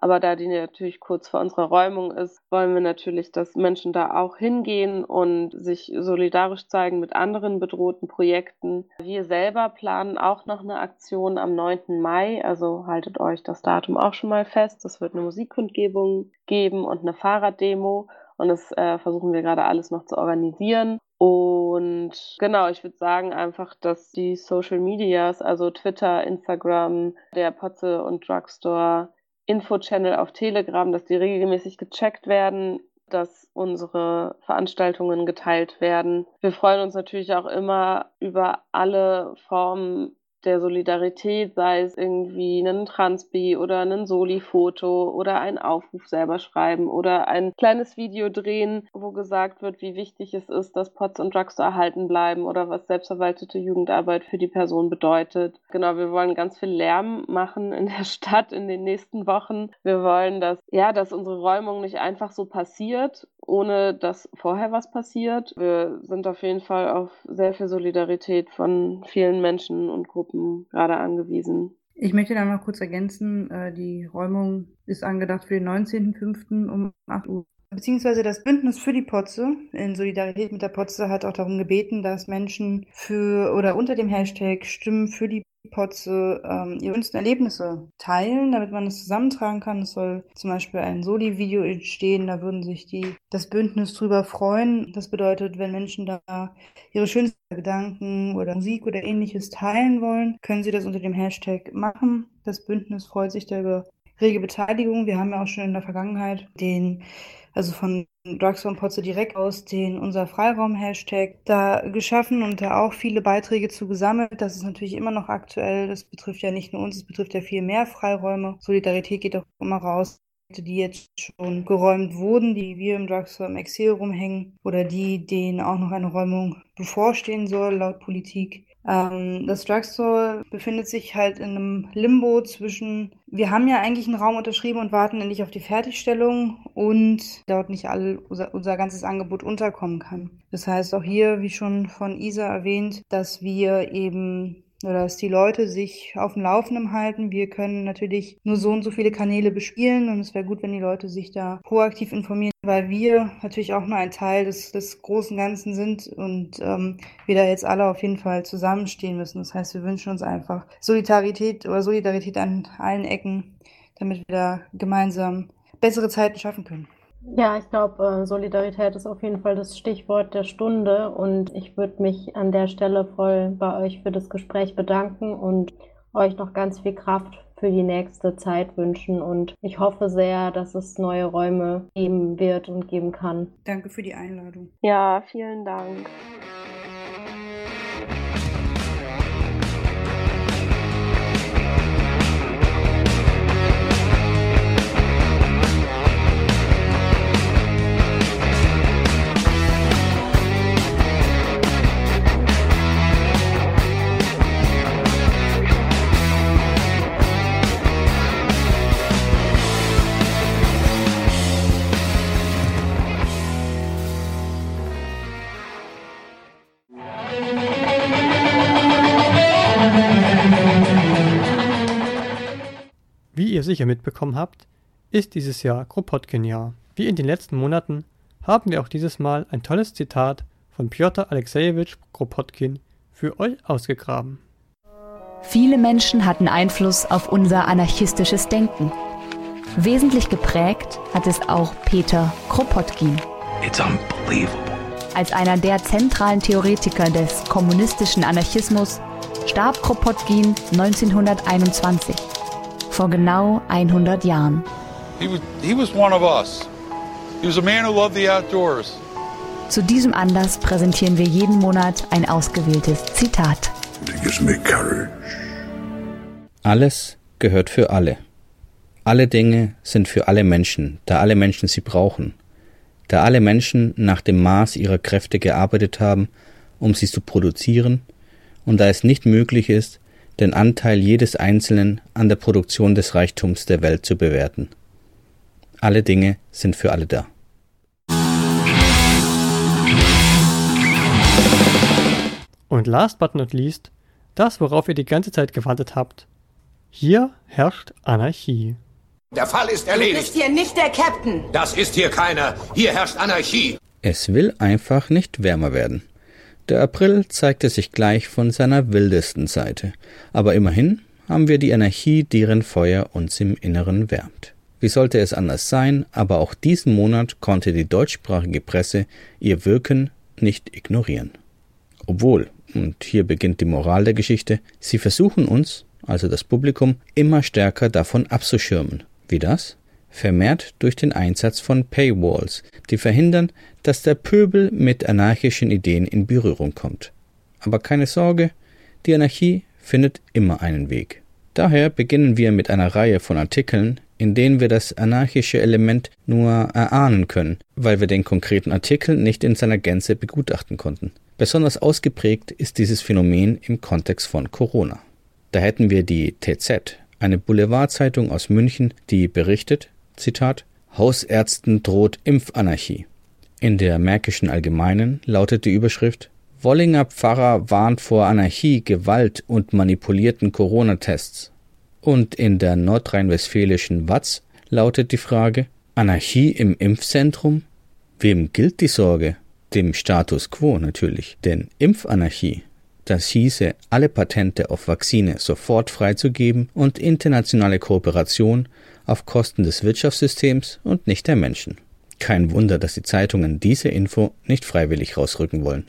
Aber da die natürlich kurz vor unserer Räumung ist, wollen wir natürlich, dass Menschen da auch hingehen und sich solidarisch zeigen mit anderen bedrohten Projekten. Wir selber planen auch noch eine Aktion am 9. Mai, also haltet euch das Datum auch schon mal fest. Es wird eine Musikkundgebung geben und eine Fahrraddemo. Und das äh, versuchen wir gerade alles noch zu organisieren. Und genau, ich würde sagen einfach, dass die Social Medias, also Twitter, Instagram, der Potze und Drugstore, Info-Channel auf Telegram, dass die regelmäßig gecheckt werden, dass unsere Veranstaltungen geteilt werden. Wir freuen uns natürlich auch immer über alle Formen der Solidarität, sei es irgendwie ein Transbi oder ein Soli-Foto oder ein Aufruf selber schreiben oder ein kleines Video drehen, wo gesagt wird, wie wichtig es ist, dass Pots und Drugs erhalten bleiben oder was selbstverwaltete Jugendarbeit für die Person bedeutet. Genau, wir wollen ganz viel Lärm machen in der <laughs> Stadt in den nächsten Wochen. Wir wollen, dass, ja, dass unsere Räumung nicht einfach so passiert, ohne dass vorher was passiert. Wir sind auf jeden Fall auf sehr viel Solidarität von vielen Menschen und Gruppen gerade angewiesen. Ich möchte da mal kurz ergänzen, äh, die Räumung ist angedacht für den 19.05. um 8 Uhr. Beziehungsweise das Bündnis für die Potze in Solidarität mit der Potze hat auch darum gebeten, dass Menschen für oder unter dem Hashtag Stimmen für die Potze ähm, ihre schönsten Erlebnisse teilen, damit man es zusammentragen kann. Es soll zum Beispiel ein Soli-Video entstehen, da würden sich die, das Bündnis drüber freuen. Das bedeutet, wenn Menschen da ihre schönsten Gedanken oder Musik oder ähnliches teilen wollen, können sie das unter dem Hashtag machen. Das Bündnis freut sich da über rege Beteiligung. Wir haben ja auch schon in der Vergangenheit den also von Drugs von Potze direkt aus den unser Freiraum-Hashtag da geschaffen und da auch viele Beiträge zu gesammelt. Das ist natürlich immer noch aktuell. Das betrifft ja nicht nur uns, es betrifft ja viel mehr Freiräume. Solidarität geht auch immer raus die jetzt schon geräumt wurden, die wir im Drugstore im Exil rumhängen oder die, denen auch noch eine Räumung bevorstehen soll, laut Politik. Ähm, das Drugstore befindet sich halt in einem Limbo zwischen, wir haben ja eigentlich einen Raum unterschrieben und warten endlich auf die Fertigstellung und dort nicht all unser, unser ganzes Angebot unterkommen kann. Das heißt auch hier, wie schon von Isa erwähnt, dass wir eben oder dass die Leute sich auf dem Laufenden halten. Wir können natürlich nur so und so viele Kanäle bespielen und es wäre gut, wenn die Leute sich da proaktiv informieren, weil wir natürlich auch nur ein Teil des, des großen Ganzen sind und ähm, wir da jetzt alle auf jeden Fall zusammenstehen müssen. Das heißt, wir wünschen uns einfach Solidarität oder Solidarität an allen Ecken, damit wir da gemeinsam bessere Zeiten schaffen können. Ja, ich glaube, äh, Solidarität ist auf jeden Fall das Stichwort der Stunde und ich würde mich an der Stelle voll bei euch für das Gespräch bedanken und euch noch ganz viel Kraft für die nächste Zeit wünschen und ich hoffe sehr, dass es neue Räume geben wird und geben kann. Danke für die Einladung. Ja, vielen Dank. Wie ihr sicher mitbekommen habt, ist dieses Jahr Kropotkin-Jahr. Wie in den letzten Monaten haben wir auch dieses Mal ein tolles Zitat von Piotr Alexejewitsch Kropotkin für euch ausgegraben. Viele Menschen hatten Einfluss auf unser anarchistisches Denken. Wesentlich geprägt hat es auch Peter Kropotkin. It's unbelievable. Als einer der zentralen Theoretiker des kommunistischen Anarchismus starb Kropotkin 1921 vor genau 100 Jahren. He was, he was one of us. He was a man who loved the outdoors. Zu diesem Anlass präsentieren wir jeden Monat ein ausgewähltes Zitat. Alles gehört für alle. Alle Dinge sind für alle Menschen, da alle Menschen sie brauchen. Da alle Menschen nach dem Maß ihrer Kräfte gearbeitet haben, um sie zu produzieren, und da es nicht möglich ist, den Anteil jedes Einzelnen an der Produktion des Reichtums der Welt zu bewerten. Alle Dinge sind für alle da. Und last but not least, das, worauf ihr die ganze Zeit gewartet habt. Hier herrscht Anarchie. Der Fall ist Du erledigt. bist hier nicht der Captain. Das ist hier keiner. Hier herrscht Anarchie. Es will einfach nicht wärmer werden. Der April zeigte sich gleich von seiner wildesten Seite, aber immerhin haben wir die Anarchie, deren Feuer uns im Inneren wärmt. Wie sollte es anders sein, aber auch diesen Monat konnte die deutschsprachige Presse ihr Wirken nicht ignorieren. Obwohl, und hier beginnt die Moral der Geschichte, sie versuchen uns, also das Publikum, immer stärker davon abzuschirmen. Wie das? Vermehrt durch den Einsatz von Paywalls, die verhindern, dass der Pöbel mit anarchischen Ideen in Berührung kommt. Aber keine Sorge, die Anarchie findet immer einen Weg. Daher beginnen wir mit einer Reihe von Artikeln, in denen wir das anarchische Element nur erahnen können, weil wir den konkreten Artikel nicht in seiner Gänze begutachten konnten. Besonders ausgeprägt ist dieses Phänomen im Kontext von Corona. Da hätten wir die TZ, eine Boulevardzeitung aus München, die berichtet, Zitat, Hausärzten droht Impfanarchie. In der Märkischen Allgemeinen lautet die Überschrift Wollinger Pfarrer warnt vor Anarchie, Gewalt und manipulierten Corona-Tests. Und in der nordrhein-westfälischen Watz lautet die Frage Anarchie im Impfzentrum? Wem gilt die Sorge? Dem Status quo natürlich, denn Impfanarchie, das hieße, alle Patente auf Vakzine sofort freizugeben und internationale Kooperation auf Kosten des Wirtschaftssystems und nicht der Menschen. Kein Wunder, dass die Zeitungen diese Info nicht freiwillig rausrücken wollen.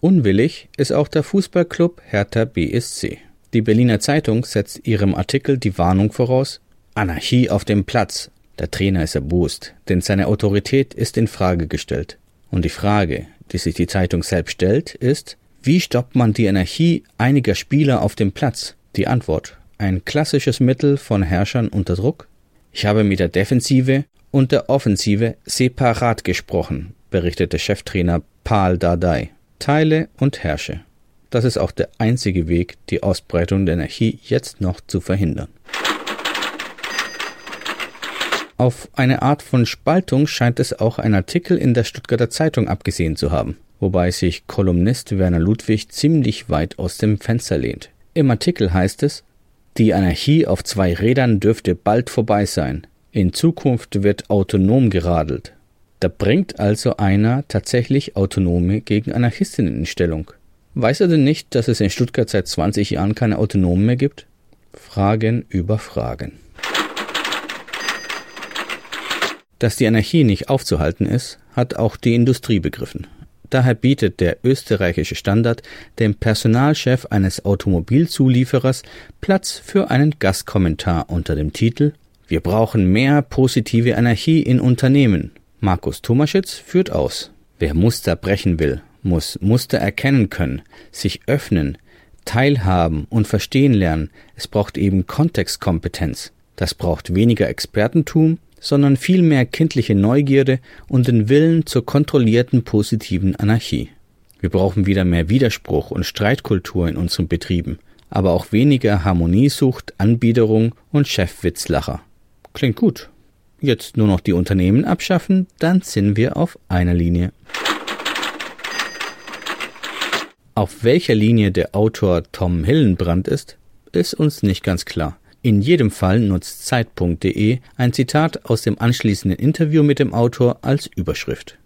Unwillig ist auch der Fußballclub Hertha BSC. Die Berliner Zeitung setzt ihrem Artikel die Warnung voraus: Anarchie auf dem Platz. Der Trainer ist erbost, denn seine Autorität ist in Frage gestellt. Und die Frage, die sich die Zeitung selbst stellt, ist: Wie stoppt man die Anarchie einiger Spieler auf dem Platz? Die Antwort: Ein klassisches Mittel von Herrschern unter Druck? Ich habe mit der Defensive und der Offensive separat gesprochen, berichtete Cheftrainer Paul Dardai. Teile und herrsche. Das ist auch der einzige Weg, die Ausbreitung der Anarchie jetzt noch zu verhindern. Auf eine Art von Spaltung scheint es auch ein Artikel in der Stuttgarter Zeitung abgesehen zu haben, wobei sich Kolumnist Werner Ludwig ziemlich weit aus dem Fenster lehnt. Im Artikel heißt es, die Anarchie auf zwei Rädern dürfte bald vorbei sein. In Zukunft wird autonom geradelt. Da bringt also einer tatsächlich Autonome gegen Anarchistinnen in Stellung. Weiß er denn nicht, dass es in Stuttgart seit 20 Jahren keine Autonomen mehr gibt? Fragen über Fragen. Dass die Anarchie nicht aufzuhalten ist, hat auch die Industrie begriffen. Daher bietet der österreichische Standard dem Personalchef eines Automobilzulieferers Platz für einen Gastkommentar unter dem Titel Wir brauchen mehr positive Anarchie in Unternehmen. Markus Tomaschitz führt aus. Wer Muster brechen will, muss Muster erkennen können, sich öffnen, teilhaben und verstehen lernen. Es braucht eben Kontextkompetenz. Das braucht weniger Expertentum, sondern vielmehr kindliche Neugierde und den Willen zur kontrollierten positiven Anarchie. Wir brauchen wieder mehr Widerspruch und Streitkultur in unseren Betrieben, aber auch weniger Harmoniesucht, Anbiederung und Chefwitzlacher. Klingt gut. Jetzt nur noch die Unternehmen abschaffen, dann sind wir auf einer Linie. Auf welcher Linie der Autor Tom Hillenbrand ist, ist uns nicht ganz klar. In jedem Fall nutzt Zeit.de ein Zitat aus dem anschließenden Interview mit dem Autor als Überschrift.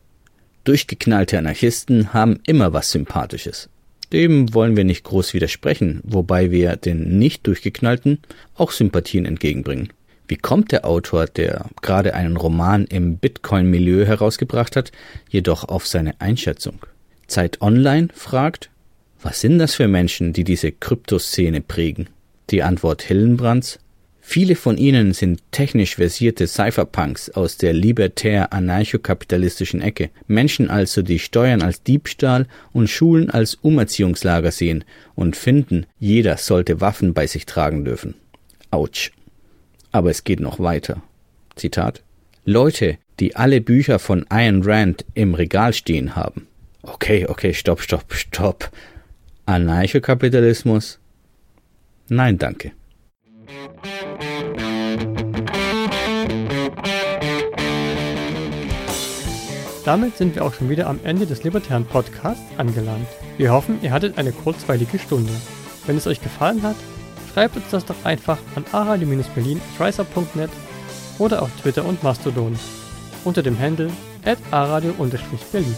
Durchgeknallte Anarchisten haben immer was Sympathisches. Dem wollen wir nicht groß widersprechen, wobei wir den nicht durchgeknallten auch Sympathien entgegenbringen. Wie kommt der Autor, der gerade einen Roman im Bitcoin-Milieu herausgebracht hat, jedoch auf seine Einschätzung? Zeit Online fragt, was sind das für Menschen, die diese Kryptoszene prägen? Die Antwort Hillenbrands Viele von ihnen sind technisch versierte Cypherpunks aus der libertär-anarchokapitalistischen Ecke. Menschen also, die Steuern als Diebstahl und Schulen als Umerziehungslager sehen und finden, jeder sollte Waffen bei sich tragen dürfen. Autsch. Aber es geht noch weiter. Zitat. Leute, die alle Bücher von Ayn Rand im Regal stehen haben. Okay, okay, stopp, stopp, stopp. Anarchokapitalismus? Nein, danke. Damit sind wir auch schon wieder am Ende des Libertären Podcasts angelangt. Wir hoffen, ihr hattet eine kurzweilige Stunde. Wenn es euch gefallen hat, schreibt uns das doch einfach an aradio-berlin.net oder auf Twitter und Mastodon unter dem Handle at aradio-berlin.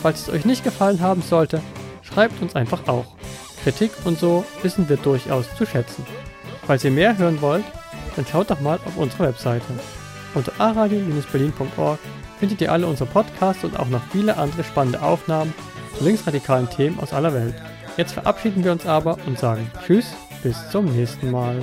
Falls es euch nicht gefallen haben sollte, schreibt uns einfach auch. Kritik und so wissen wir durchaus zu schätzen. Falls ihr mehr hören wollt, dann schaut doch mal auf unsere Webseite. Unter aradio-berlin.org findet ihr alle unsere Podcasts und auch noch viele andere spannende Aufnahmen zu linksradikalen Themen aus aller Welt. Jetzt verabschieden wir uns aber und sagen Tschüss, bis zum nächsten Mal.